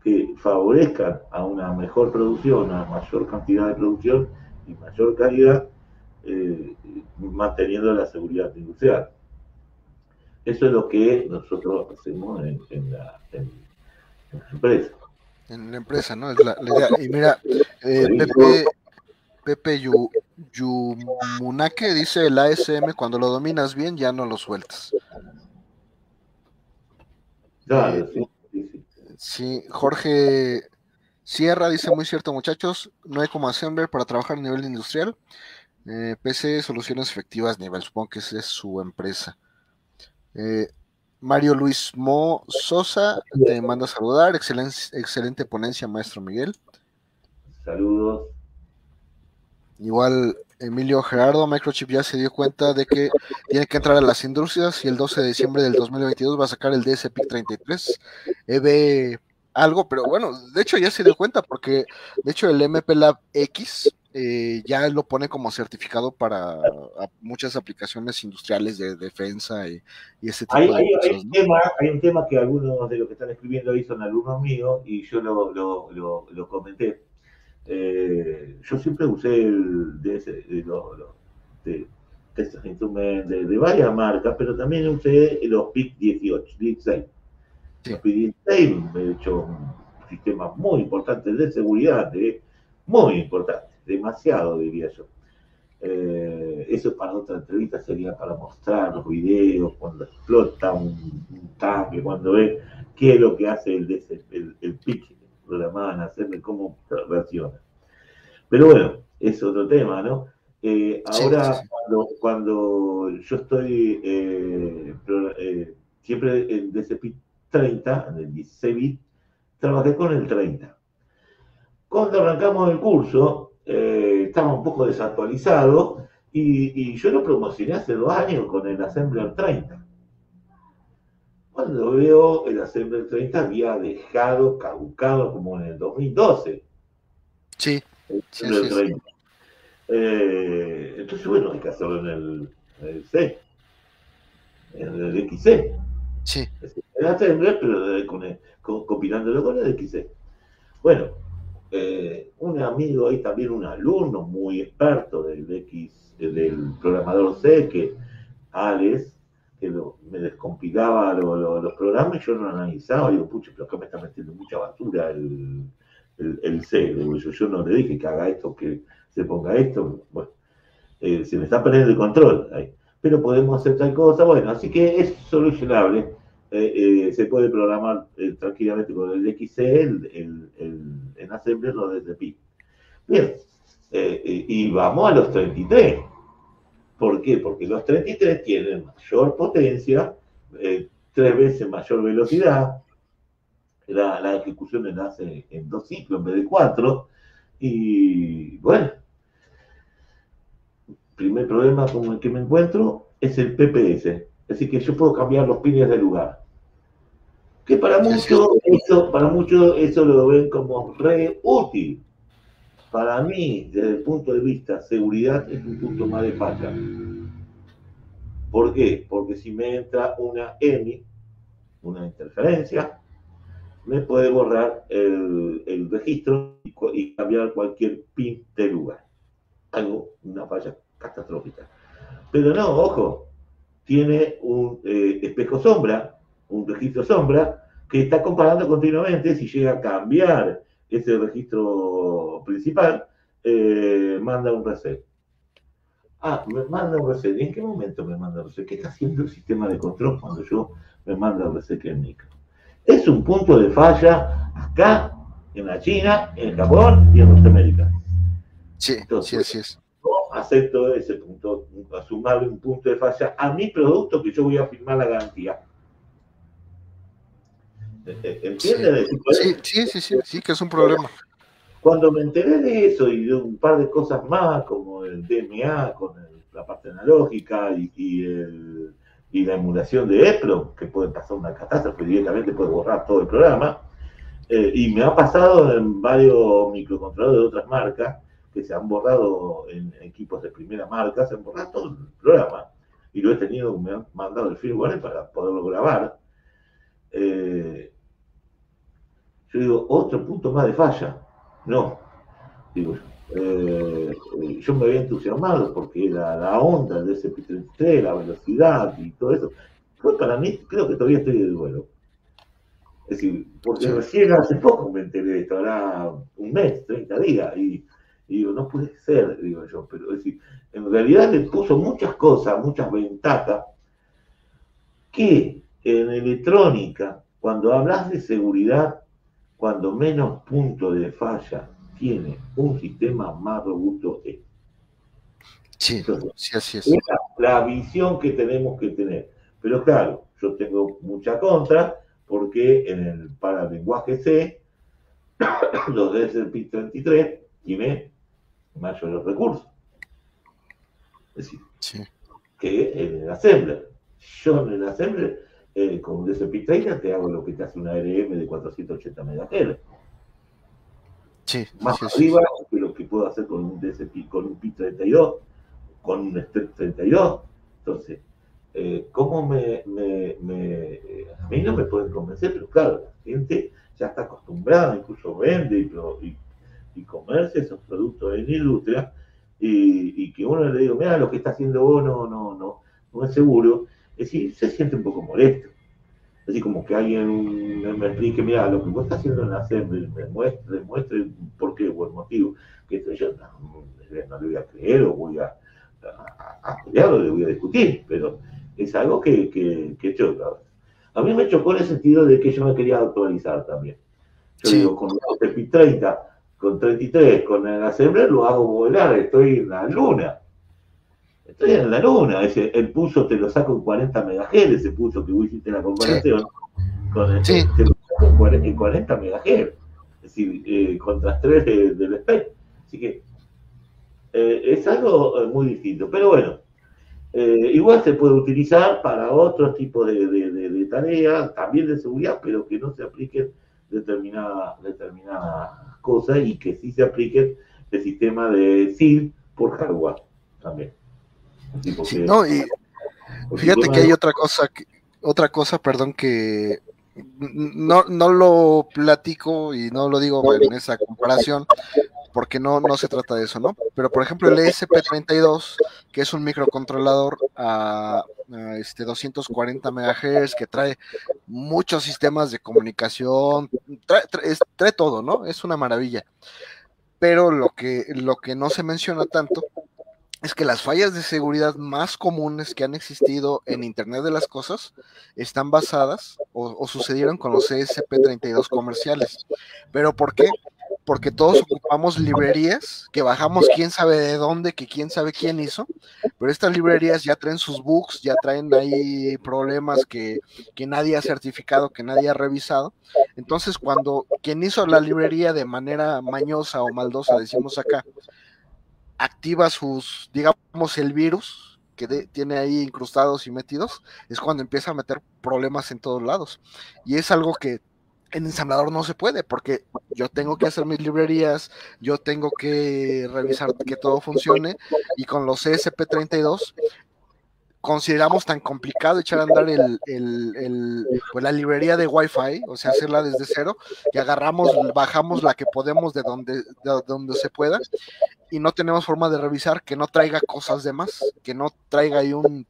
que favorezcan a una mejor producción, a mayor cantidad de producción y mayor calidad, eh, manteniendo la seguridad industrial. Eso es lo que nosotros hacemos en, la, empresa. En la empresa, ¿no? Es la, idea. Y mira, eh, Pepe, Pepe Yumunake dice el ASM, cuando lo dominas bien ya no lo sueltas. Sí. Sí, Jorge Sierra dice muy cierto muchachos, no hay como Assembler para trabajar a nivel industrial. Eh, PC Soluciones Efectivas Nivel, supongo que esa es su empresa. Eh, Mario Luis Mo Sosa te manda a saludar, excelente, excelente ponencia, maestro Miguel. Saludos. Igual Emilio Gerardo, Microchip ya se dio cuenta de que tiene que entrar a las industrias y el 12 de diciembre del 2022 va a sacar el DSP 33 EB algo, pero bueno, de hecho ya se dio cuenta porque de hecho el MP Lab X eh, ya lo pone como certificado para muchas aplicaciones industriales de defensa y, ese tipo de cosas. Hay, un tema, hay un tema que algunos de los que están escribiendo ahí son alumnos míos y yo lo, lo, lo comenté eh, yo siempre usé el de, de, de, de, de, varias marcas, pero también usé los PIC 18, 16. Los PIC 16 he hecho un sistema muy importante de seguridad, muy importante, demasiado diría yo. Eh, eso para otra entrevista sería para mostrar los videos, cuando explota un, tanque, cuando ve qué es lo que hace el, el, el PIC programaban hacerme cómo versiona. Pero bueno, es otro tema, ¿no? Eh, ahora, Cuando, yo estoy eh, eh, siempre en DCP 30, en el 16 bit, trabajé con el 30. Cuando arrancamos el curso, estaba un poco desactualizado y, y, yo lo promocioné hace dos años con el Assembler 30. Cuando veo el Assembler 30 había dejado caducado como en el 2012. Sí. Sí, eh, entonces, bueno, hay que hacerlo en el, C, en el XC. Sí. En Assembler, pero con combinándolo con el XC. Bueno, eh, un amigo ahí también, un alumno muy experto del X, del programador C, que Alex, que me descompilaba los programas y yo no analizaba, digo, pucha, pero acá me está metiendo mucha basura el, el, C. yo, no le dije que haga esto, que se ponga esto. Bueno, eh, se me está perdiendo el control ahí. Pero podemos hacer tal cosa. Bueno, así que es solucionable. Eh, eh, se puede programar tranquilamente con el XC el, el, en Assembler o desde Pi. Bien, y vamos a los 33. ¿Por qué? Porque los 33 tienen mayor potencia, tres veces mayor velocidad, la, la ejecución la hace en dos ciclos en vez de cuatro. Y bueno, primer problema con el que me encuentro es el PPS. Así que yo puedo cambiar los pines de lugar. Que para muchos eso, para muchos eso lo ven como re útil. Para mí, desde el punto de vista seguridad, es un punto más de falla. ¿Por qué? Porque si me entra una EMI, una interferencia, me puede borrar el, registro y, cambiar cualquier pin de lugar. Algo, una falla catastrófica. Pero no, ojo, tiene un eh, espejo sombra, un registro sombra, que está comparando continuamente si llega a cambiar ese registro principal, eh, manda un reset. Ah, me manda un reset. ¿Y en qué momento me manda un reset? ¿Qué está haciendo el sistema de control cuando yo me manda el reset micro? Es un punto de falla acá, en la China, en Japón y en Norteamérica. Sí, sí, así es. No acepto ese punto, sumarle un punto de falla a mi producto que yo voy a firmar la garantía. ¿Entiendes? Sí, sí, sí, sí, sí, que es un problema. Cuando me enteré de eso y de un par de cosas más, como el DMA con la parte analógica y, la emulación de EPRO, que puede pasar una catástrofe, directamente puede borrar todo el programa, eh, y me ha pasado en varios microcontroladores de otras marcas, que se han borrado en equipos de primera marca, se han borrado todo el programa, y lo he tenido, me han mandado el firmware para poderlo grabar. Eh, yo digo, otro punto más de falla. No, digo eh, yo me había entusiasmado porque la, la onda de ese 33 la velocidad y todo eso, fue para mí, creo que todavía estoy de duelo. Es decir, porque recién hace poco me enteré de esto, ahora un mes, 30 días, y, digo, no puede ser, digo yo, pero es decir, en realidad le puso muchas cosas, muchas ventajas, que en electrónica, cuando hablas de seguridad, cuando menos puntos de falla tiene un sistema más robusto es. Sí, sí, así es. la, visión que tenemos que tener. Pero claro, yo tengo mucha contra porque en el paralenguaje C, los DSP 33 tiene mayores recursos. Es decir, que en el assembler. Yo en el assembler eh, con un DCP 30 te hago lo que te hace una RM de 480 MHz. Sí, Más arriba que lo que puedo hacer con un DCP, con un PIT 32, con un STEP 32. Entonces, eh, ¿cómo me, me, me, A mí no me pueden convencer, pero claro, la gente ya está acostumbrada, incluso vende y, y, comercia esos productos en industria, y, y, que uno le diga, mira, lo que está haciendo vos no, no, no, no es seguro es decir, se siente un poco molesto. Así como que alguien me, explique, mira, lo que vos estás haciendo en la SEM, me muestre, muestre por qué el motivo. Que yo no, le voy a creer o voy a, a, o le voy a discutir, pero es algo que, que, que choca. A mí me chocó en el sentido de que yo me quería actualizar también. Yo digo, con el 30, con 33, con el Assembler lo hago volar, estoy en la luna. Estoy en la luna, ese, el pulso te lo saco en 40 MHz, ese pulso que vos hiciste la comparación, con el, te lo saco en 40 MHz, es decir, eh, contra 3 del espectro. Así que eh, es algo eh, muy distinto. Pero bueno, eh, igual se puede utilizar para otros tipos de, de, tareas, también de seguridad, pero que no se apliquen determinadas determinada cosas y que sí se apliquen el sistema de SID por hardware también no, y fíjate que hay otra cosa, otra cosa, perdón, que no, no lo platico y no lo digo en esa comparación, porque no, no se trata de eso, ¿no? Pero por ejemplo el ESP32, que es un microcontrolador a, este 240 MHz, que trae muchos sistemas de comunicación, trae, trae, todo, ¿no? Es una maravilla. Pero lo que, lo que no se menciona tanto es que las fallas de seguridad más comunes que han existido en Internet de las Cosas están basadas o, sucedieron con los ESP32 comerciales. ¿Pero por qué? porque todos ocupamos librerías que bajamos quién sabe de dónde, que quién sabe quién hizo, pero estas librerías ya traen sus bugs, ya traen ahí problemas que, que nadie ha certificado, que nadie ha revisado. Entonces, cuando quien hizo la librería de manera mañosa o maldosa, decimos acá, activa sus, digamos, el virus que tiene ahí incrustados y metidos, es cuando empieza a meter problemas en todos lados. Y es algo que en ensamblador no se puede, porque yo tengo que hacer mis librerías, yo tengo que revisar que todo funcione, y con los ESP32 consideramos tan complicado echar a andar el, pues la librería de Wi-Fi, o sea, hacerla desde cero, que agarramos, bajamos la que podemos de donde, de donde se pueda, y no tenemos forma de revisar que no traiga cosas de más, que no traiga ahí un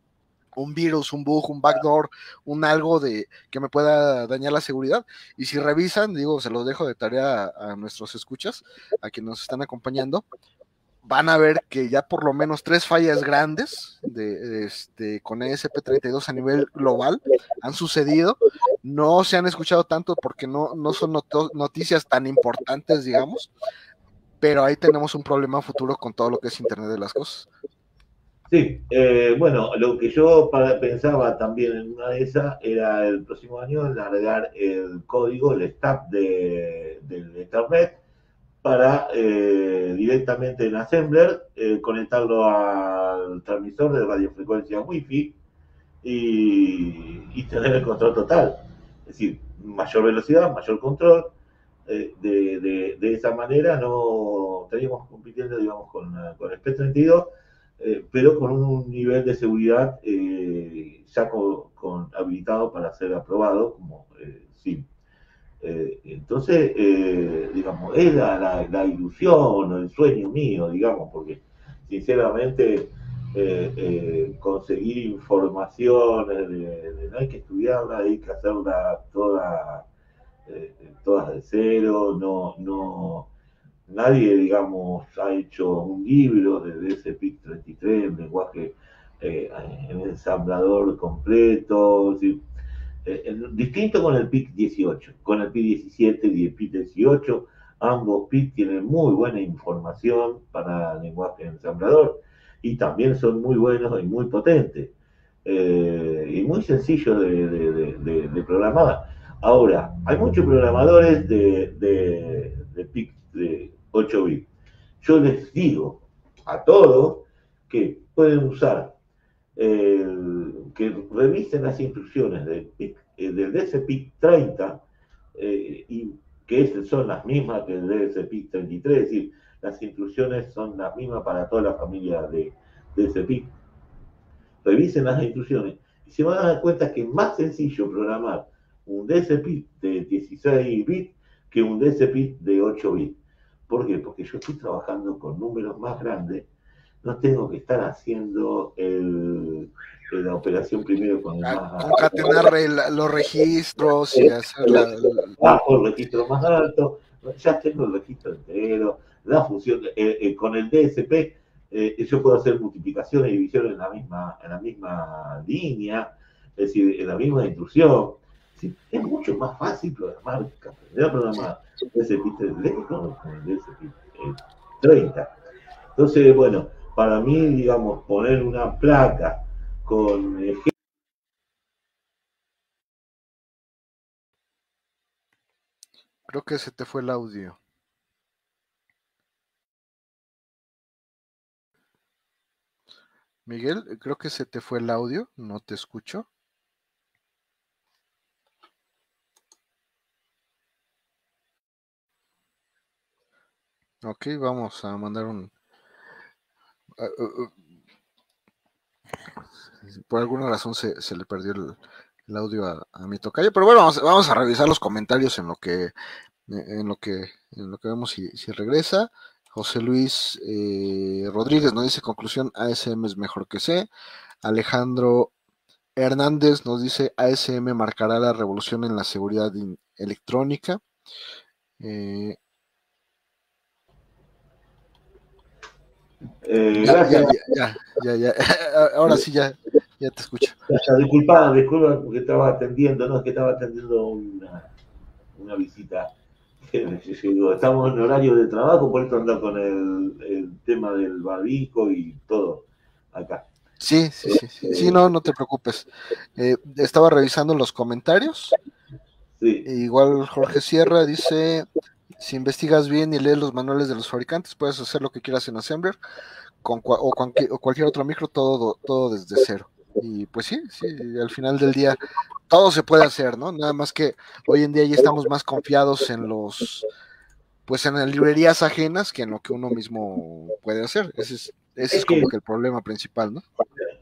un virus, un bug, un backdoor, un algo de que me pueda dañar la seguridad. Y si revisan, digo, se los dejo de tarea a, nuestros escuchas, a quienes nos están acompañando, van a ver que ya por lo menos tres fallas grandes de, este, con ESP32 a nivel global han sucedido. No se han escuchado tanto porque no, no son noticias tan importantes, digamos, pero ahí tenemos un problema futuro con todo lo que es Internet de las Cosas. Sí, eh, bueno, lo que yo pensaba también en una de esas era el próximo año largar el código, el stack de, del Ethernet para eh, directamente en Assembler eh, conectarlo al transmisor de radiofrecuencia Wi-Fi y, tener el control total. Es decir, mayor velocidad, mayor control. de, esa manera no estaríamos compitiendo, digamos, con, el P32 eh, pero con un nivel de seguridad eh, ya con, habilitado para ser aprobado como eh, entonces, digamos, es la, ilusión o el sueño mío, digamos, porque sinceramente conseguir información, no hay que estudiarla, hay que hacerla toda, todas de cero, no, no, nadie, digamos, ha hecho un libro de ese PIC 33 en lenguaje, eh, en ensamblador completo, eh, distinto con el PIC 18, con el PIC 17 y el PIC 18, ambos PIC tienen muy buena información para lenguaje ensamblador y también son muy buenos y muy potentes eh, y muy sencillos de, programar. Ahora, hay muchos programadores de, de PIC de 8 bits. Yo les digo a todos que pueden usar, que revisen las instrucciones del, eh, del DSPIC 30 eh, y que son las mismas que el DSPIC 33, es decir, las instrucciones son las mismas para toda la familia de DSPIC. Revisen las instrucciones y se van a dar cuenta que es más sencillo programar un DSPIC de 16 bits que un DSPIC de 8 bits. ¿Por qué? Porque yo estoy trabajando con números más grandes, no tengo que estar haciendo la operación primero con el más Concatenar los registros y hacer la, bajo el registro más alto, ya tengo el registro entero, la función, eh, eh, con el DSP eh, yo puedo hacer multiplicación y división en la misma, en la misma línea, es decir, en la misma instrucción. Es mucho más fácil programar que aprender a programar. DSP con el DSP 30. Entonces, bueno, para mí, digamos, poner una placa con Creo que se te fue el audio. Miguel, creo que se te fue el audio, no te escucho. Ok, vamos a mandar un... por alguna razón se, le perdió el, audio a, mi tocayo, pero bueno, vamos, a revisar los comentarios en lo que en lo que en lo que vemos si, regresa. José Luis eh, Rodríguez nos dice conclusión ASM es mejor que C. Alejandro Hernández nos dice ASM marcará la revolución en la seguridad electrónica. Eh, Eh, gracias. Ya, ya, ya, Ahora sí, ya, ya te escucho. disculpa, disculpa porque estaba atendiendo, no, es que estaba atendiendo una, una visita estamos en horario de trabajo, por eso anda con el, tema del barbico y todo acá. Sí, sí, sí, sí, no, no te preocupes. Eh, estaba revisando los comentarios. Sí. Igual Jorge Sierra dice, si investigas bien y lees los manuales de los fabricantes, puedes hacer lo que quieras en Assembler con, o, o cualquier otro micro, todo, todo desde cero. Y pues sí, al final del día todo se puede hacer, ¿no? Nada más que hoy en día ya estamos más confiados en los, pues en las librerías ajenas que en lo que uno mismo puede hacer. Ese es, ese es, como que el problema principal, ¿no?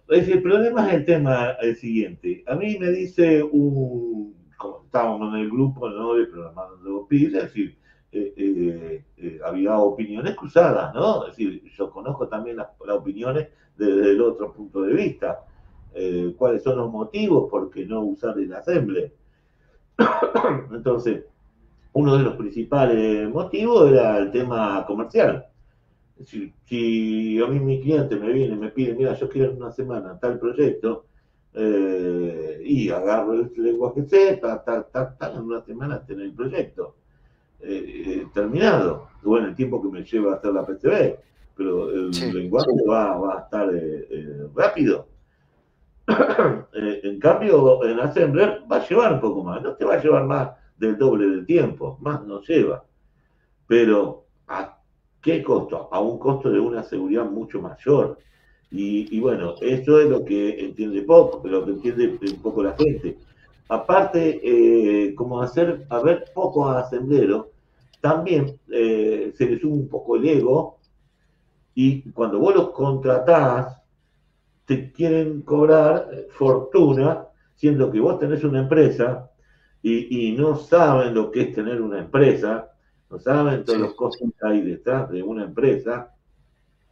El problema es el tema el siguiente. A mí me dice un, como estábamos en el grupo, ¿no? De programando PIS, es decir, eh, eh, eh, había opiniones cruzadas, ¿no? Es decir, yo conozco también las, opiniones desde el otro punto de vista. Cuáles son los motivos por qué no usar el assembly. Entonces, uno de los principales motivos era el tema comercial. si a mí mi cliente me viene y me pide, mira, yo quiero en una semana tal proyecto, y agarro el lenguaje C, tal, tal, tal, en una semana tener el proyecto eh, terminado. Bueno, el tiempo que me lleva a hacer la PCB, pero el lenguaje va, va, a estar rápido. Eh, en cambio, en Assembler va a llevar un poco más, no te va a llevar más del doble del tiempo, más no lleva. Pero, ¿a qué costo? A un costo de una seguridad mucho mayor. Y, bueno, eso es lo que entiende poco, lo que entiende un poco la gente. Aparte, eh, como hacer, a ver, pocos assembleros, también eh, se les sube un poco el ego y cuando vos los contratás, te quieren cobrar fortuna, siendo que vos tenés una empresa y, no saben lo que es tener una empresa, no saben todos los costos que hay detrás de una empresa.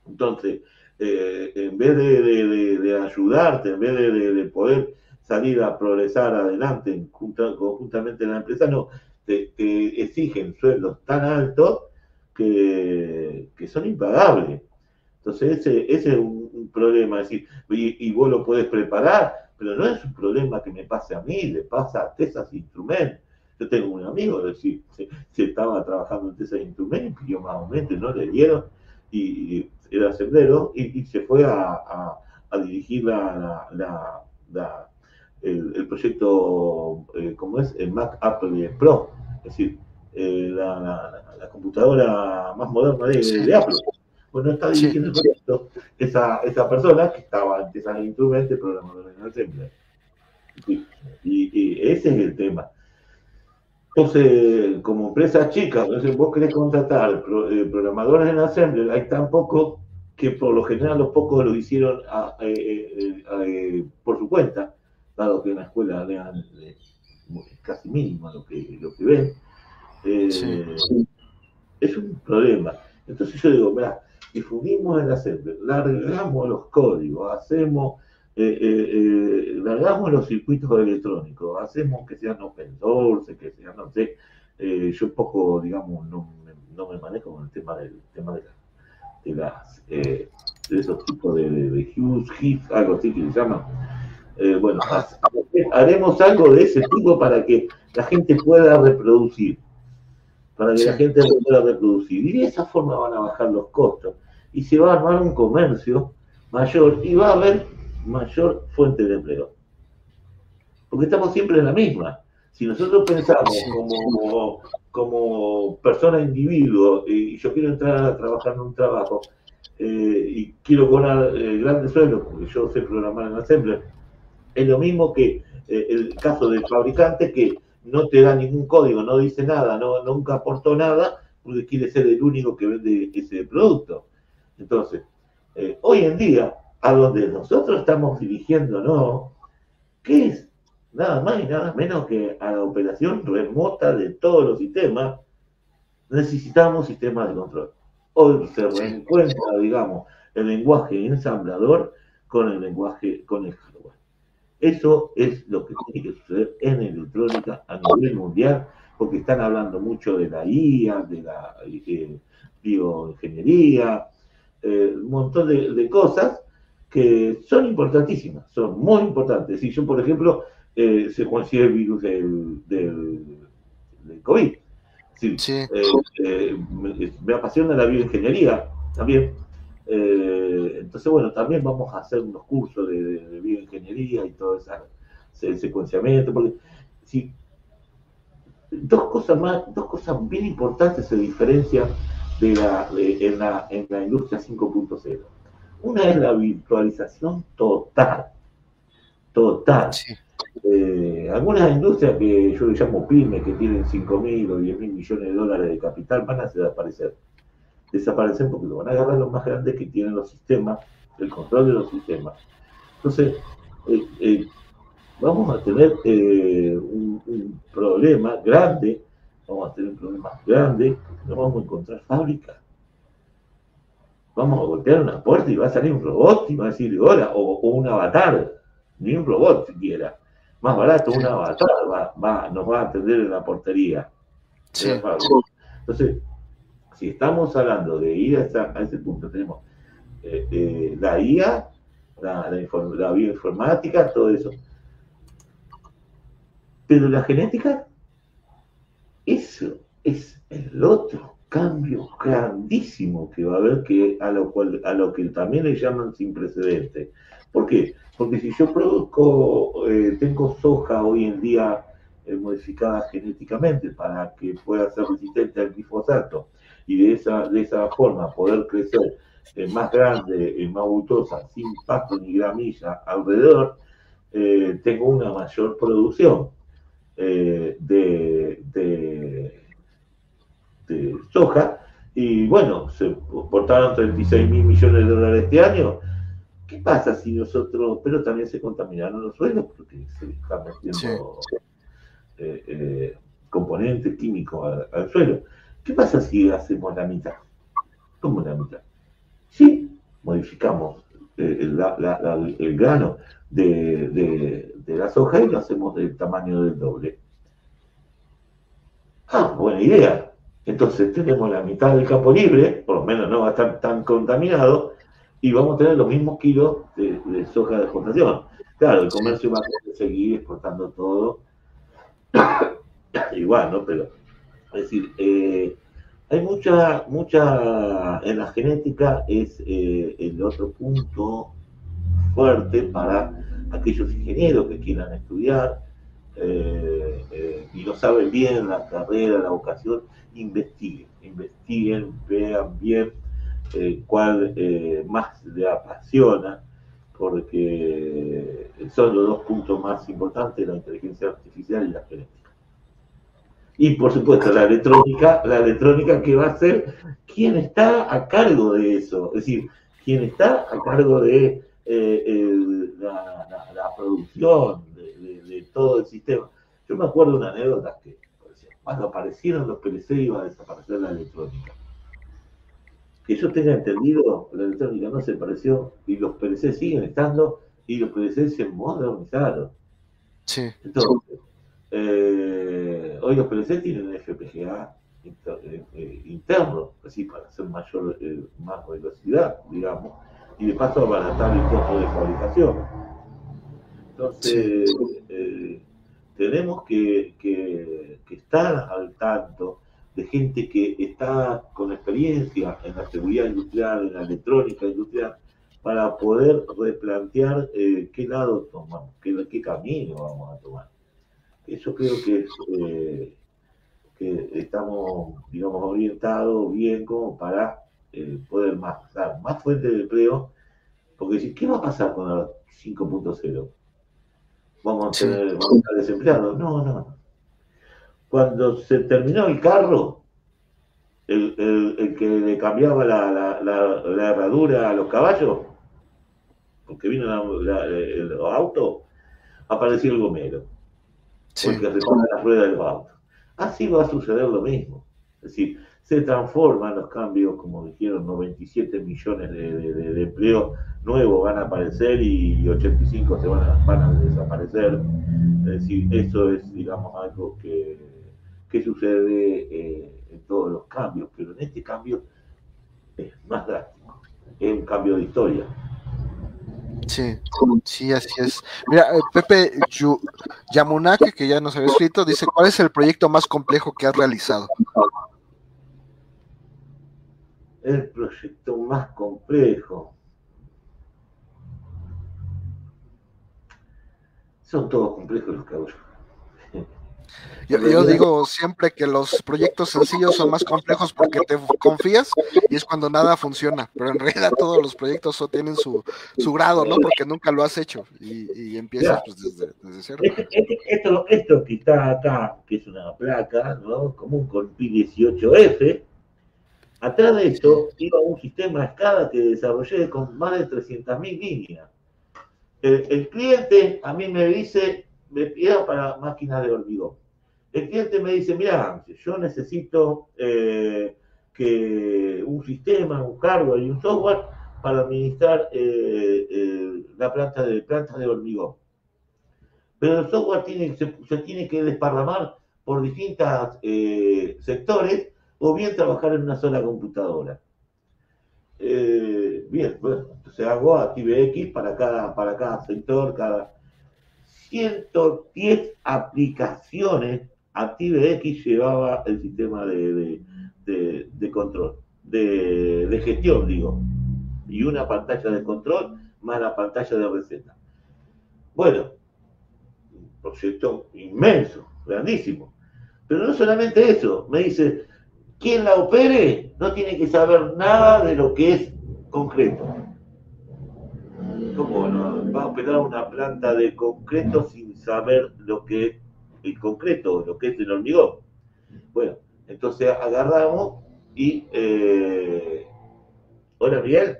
Entonces, eh, en vez de, ayudarte, en vez de, poder salir a progresar adelante conjuntamente en la empresa, no, te, exigen sueldos tan altos que, que son impagables. Entonces, ese, ese es un, problema, decir, y, vos lo puedes preparar, pero no es un problema que me pase a mí, le pasa a Tesas Instrument. Yo tengo un amigo, decir, si, estaba trabajando en Tesas Instrument, yo más o menos no le dieron, y, era sendero, y, se fue a, dirigir la, el, proyecto, eh, como es, el Mac Apple Pro, es decir, eh, la, computadora más moderna de Apple. Bueno, está dirigiendo el proyecto esa, esa persona que estaba antes al instrumento programador en Assembler. Y, y, ese es el tema. Entonces, como empresa chica, entonces vos querés contratar eh, programadores en Assembler, hay tan pocos que por lo general los pocos lo hicieron eh, por su cuenta, dado que en la escuela lean casi mínimo lo que, lo que ven. Es un problema. Entonces yo digo, mira, difundimos el assembler, largamos los códigos, hacemos, eh, eh, eh, largamos los circuitos electrónicos, hacemos que sean open source, que sean, no sé, yo un poco, digamos, no, no, me manejo con el tema del tema de, de las de esos tipos de, de, HIF, algo así que se llama. bueno, haremos algo de ese tipo para que la gente pueda reproducir para que la gente pueda reproducir. Y de esa forma van a bajar los costos y se va a armar un comercio mayor y va a haber mayor fuente de empleo. Porque estamos siempre en la misma. Si nosotros pensamos como, como persona individuo y yo quiero entrar a trabajar en un trabajo eh, y quiero cobrar eh, grandes sueldos porque yo sé programar en Assembler, es lo mismo que eh, el caso del fabricante que no te da ningún código, no dice nada, no, nunca aportó nada porque quiere ser el único que vende ese producto. Entonces, eh, hoy en día, a donde nosotros estamos dirigiéndonos, ¿qué es? Nada más y nada menos que a la operación remota de todos los sistemas, necesitamos sistemas de control. Hoy se reencuentra, digamos, el lenguaje ensamblador con el lenguaje, con el hardware. Eso es lo que tiene que suceder en electrónica a nivel mundial, porque están hablando mucho de la IA, de la eh, bioingeniería, eh, un montón de, cosas que son importantísimas, son muy importantes. Si yo, por ejemplo, eh, se consigue el virus del, del, COVID, Sí, me, apasiona la bioingeniería también. Entonces, bueno, también vamos a hacer unos cursos de, bioingeniería y todo ese secuenciamiento, porque si dos cosas más, dos cosas bien importantes se diferencian de la, en, la, en la industria 5.0. Una es la virtualización total, total. Eh, algunas industrias que yo le llamo pymes, que tienen 5 mil o 10 mil millones de dólares de capital, van a desaparecer. Desaparecer porque lo van a agarrar los más grandes que tienen los sistemas, el control de los sistemas. Entonces, eh, eh, vamos a tener un, un, problema grande, vamos a tener un problema grande, no vamos a encontrar fábricas vamos a golpear una puerta y va a salir un robot y va a decir hola, o, un avatar, ni un robot siquiera. Más barato, un avatar va, nos va a atender en la portería. Entonces, si estamos hablando de ir a, ese punto, tenemos eh, eh, la IA, la, la bioinformática, todo eso. Pero la genética, eso es el otro cambio grandísimo que va a haber que a lo a que también le llaman sin precedente. ¿Por qué? Porque si yo produzco, eh, tengo soja hoy en día modificada genéticamente para que pueda ser resistente al glifosato y de esa, de esa forma poder crecer eh, más grande, más bultosa, sin pasto ni gramilla alrededor, tengo una mayor producción de de soja, y bueno, se portaron 36 mil millones de dólares este año. ¿Qué pasa si nosotros, pero también se contaminaron los suelos porque se están metiendo eh, eh, componentes químicos al, suelo? ¿Qué pasa si hacemos la mitad? ¿Cómo la mitad? Sí, modificamos eh, el grano de, la soja y lo hacemos del tamaño del doble. Ah, buena idea. Entonces tenemos la mitad del campo libre, por lo menos no va a estar tan contaminado, y vamos a tener los mismos kilos de, soja de exportación. Claro, el comercio va a seguir exportando todo igual, ¿no? Pero, es decir, eh, hay mucha, mucha, en la genética es eh, el otro punto fuerte para aquellos ingenieros que quieran estudiar eh, y no saben bien la carrera, la vocación, investiguen, investiguen, vean bien cuál más le apasiona, porque son los dos puntos más importantes, la inteligencia artificial y la genética. Y por supuesto la electrónica, la electrónica que va a ser quien está a cargo de eso, es decir, quien está a cargo de eh, la, producción, de, de, todo el sistema. Yo me acuerdo una anécdota que cuando aparecieron los PLC iba a desaparecer la electrónica. Que yo tenga entendido, la electrónica no se pareció y los PLC siguen estando y los PLC se modernizaron. Sí. Entonces, eh, hoy los PLC tienen FPGA eh, eh, interno, así para hacer mayor, más velocidad, digamos, y de paso abaratar el costo de fabricación. Entonces, tenemos que, estar al tanto de gente que está con experiencia en la seguridad industrial, en la electrónica industrial, para poder replantear eh, qué lado tomamos, qué, camino vamos a tomar. Eso creo que es eh, que estamos, digamos, orientados bien como para eh, poder más, dar más fuentes de empleo, porque ¿qué va a pasar con la 5.0? vamos a, tener, estar desempleados. No, no. Cuando se terminó el carro, el, que le cambiaba la, herradura a los caballos, porque vino el auto, apareció el gomero, porque repara las ruedas del auto. Así va a suceder lo mismo. Es decir, se transforman los cambios, como dijeron, 97 millones de, de, empleos nuevos van a aparecer y 85 se van a, van a desaparecer. Es decir, eso es, digamos, algo que, que sucede eh, en todos los cambios, pero en este cambio es más drástico, es un cambio de historia. Sí, sí, así es. Mira, eh, Pepe Yamunake, que ya nos había escrito, dice, ¿cuál es el proyecto más complejo que has realizado? El proyecto más complejo. Son todos complejos los que hago digo siempre que los proyectos sencillos son más complejos porque te confías y es cuando nada funciona, pero en realidad todos los proyectos tienen su, grado, ¿no? Porque nunca lo has hecho y, empiezas pues, desde, cero. Este, este, esto, esto, que está acá, que es una placa, ¿no? Común con Pi 18F, atrás de esto iba un sistema escala que desarrollé con más de 300.000 líneas. El, el cliente a mí me dice, me pide para máquinas de hormigón el cliente me dice, mira, yo necesito eh, que un sistema, un hardware y un software para administrar eh, eh, la planta de plantas de hormigón. Pero el software se, tiene que desparramar por distintos sectores o bien trabajar en una sola computadora. bien, bueno, entonces hago ActiveX para cada, para cada sector, cada 110 aplicaciones ActiveX llevaba el sistema de, control, de, gestión, digo, y una pantalla de control más la pantalla de receta. Bueno, un proyecto inmenso, grandísimo. Pero no solamente eso, me dice, quien la opere no tiene que saber nada de lo que es concreto. ¿Cómo va a operar una planta de concreto sin saber lo que es el concreto, lo que es el hormigón. Bueno, entonces agarramos y... Eh, Hola Miguel.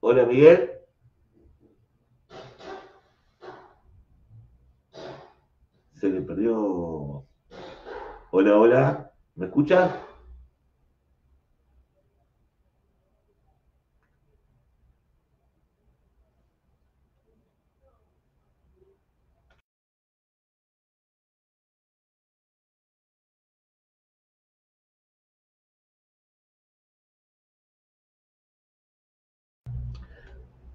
Hola Miguel. Se le perdió... Hola, hola. ¿Me escuchas?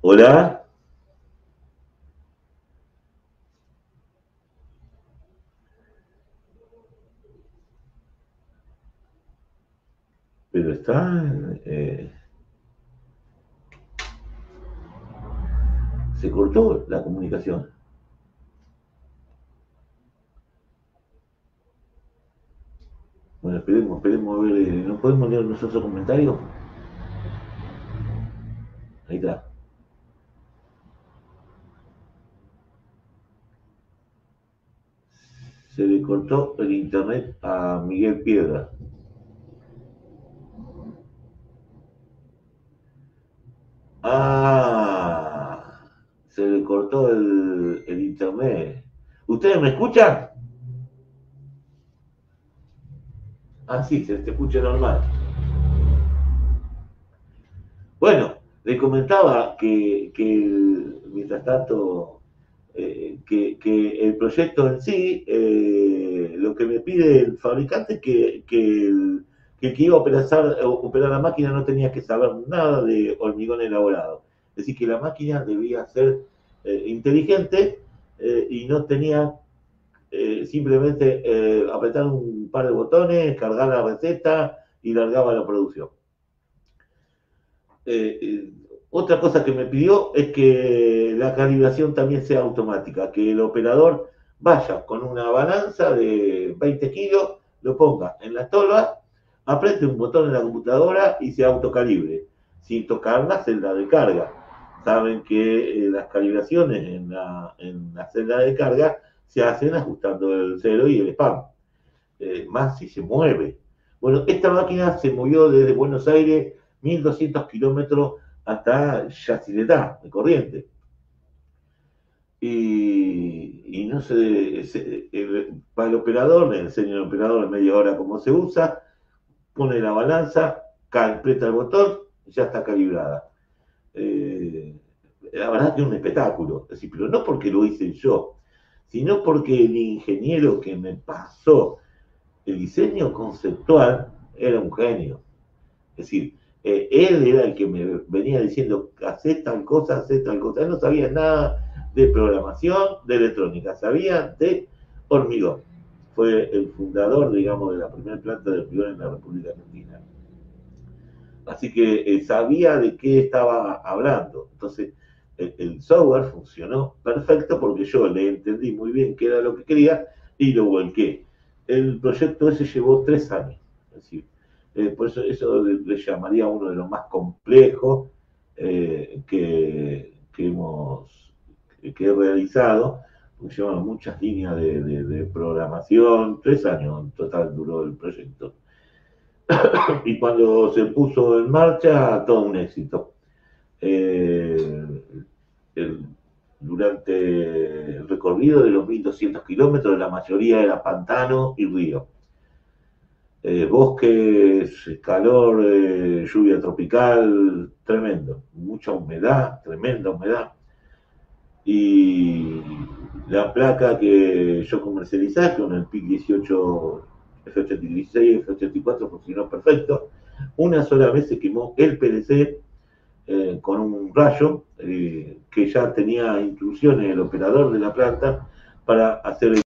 Hola. Pero está... Eh, se cortó la comunicación. Bueno, esperemos, esperemos a ver. Eh, ¿No podemos leer nosotros comentarios? Ahí está. Se le cortó el internet a Miguel Piedra. Ah, se le cortó el, internet. ¿Ustedes me escuchan? Ah, sí, se te escucha normal. Bueno, le comentaba que, que mientras tanto eh, que, el proyecto en sí, eh, lo que me pide el fabricante que, que el que, iba a operar, operar, la máquina no tenía que saber nada de hormigón elaborado. Es decir, que la máquina debía ser eh, inteligente y no tenía simplemente apretar un par de botones, cargar la receta y largaba la producción. Otra cosa que me pidió es que la calibración también sea automática, que el operador vaya con una balanza de 20 kilos, lo ponga en la tolva, apriete un botón en la computadora y se autocalibre, sin tocar la celda de carga. Saben que eh, las calibraciones en la, celda de carga se hacen ajustando el cero y el spam, eh, más si se mueve. Bueno, esta máquina se movió desde Buenos Aires 1200 kilómetros hasta Yacyretá, de corriente. Y, no sé, para el operador, le enseño al operador en media hora cómo se usa, pone la balanza, aprieta el botón, ya está calibrada. Eh, la verdad que es un espectáculo, pero no porque lo hice yo, sino porque el ingeniero que me pasó el diseño conceptual era un genio. Es decir, eh, él era el que me venía diciendo, hace tal cosa, hace tal cosa. Él no sabía nada de programación, de electrónica, sabía de hormigón. Fue el fundador, digamos, de la primera planta de hormigón en la República Argentina. Así que eh, sabía de qué estaba hablando. Entonces, el, software funcionó perfecto porque yo le entendí muy bien qué era lo que quería y lo volqué. El proyecto ese llevó tres años. Es decir, eh, por eso le, llamaría uno de los más complejos eh, que, hemos que he realizado, porque llevan muchas líneas de, programación, tres años en total duró el proyecto. y cuando se puso en marcha, todo un éxito. Eh, durante el recorrido de los 1.200 kilómetros, la mayoría era pantano y río. Eh, bosques, calor, eh, lluvia tropical, tremendo. Mucha humedad, tremenda humedad. Y la placa que yo comercializé con el PIC 18 F86, F84 funcionó perfecto. Una sola vez se quemó el PLC eh, con un rayo que ya tenía instrucciones el operador de la planta para hacer el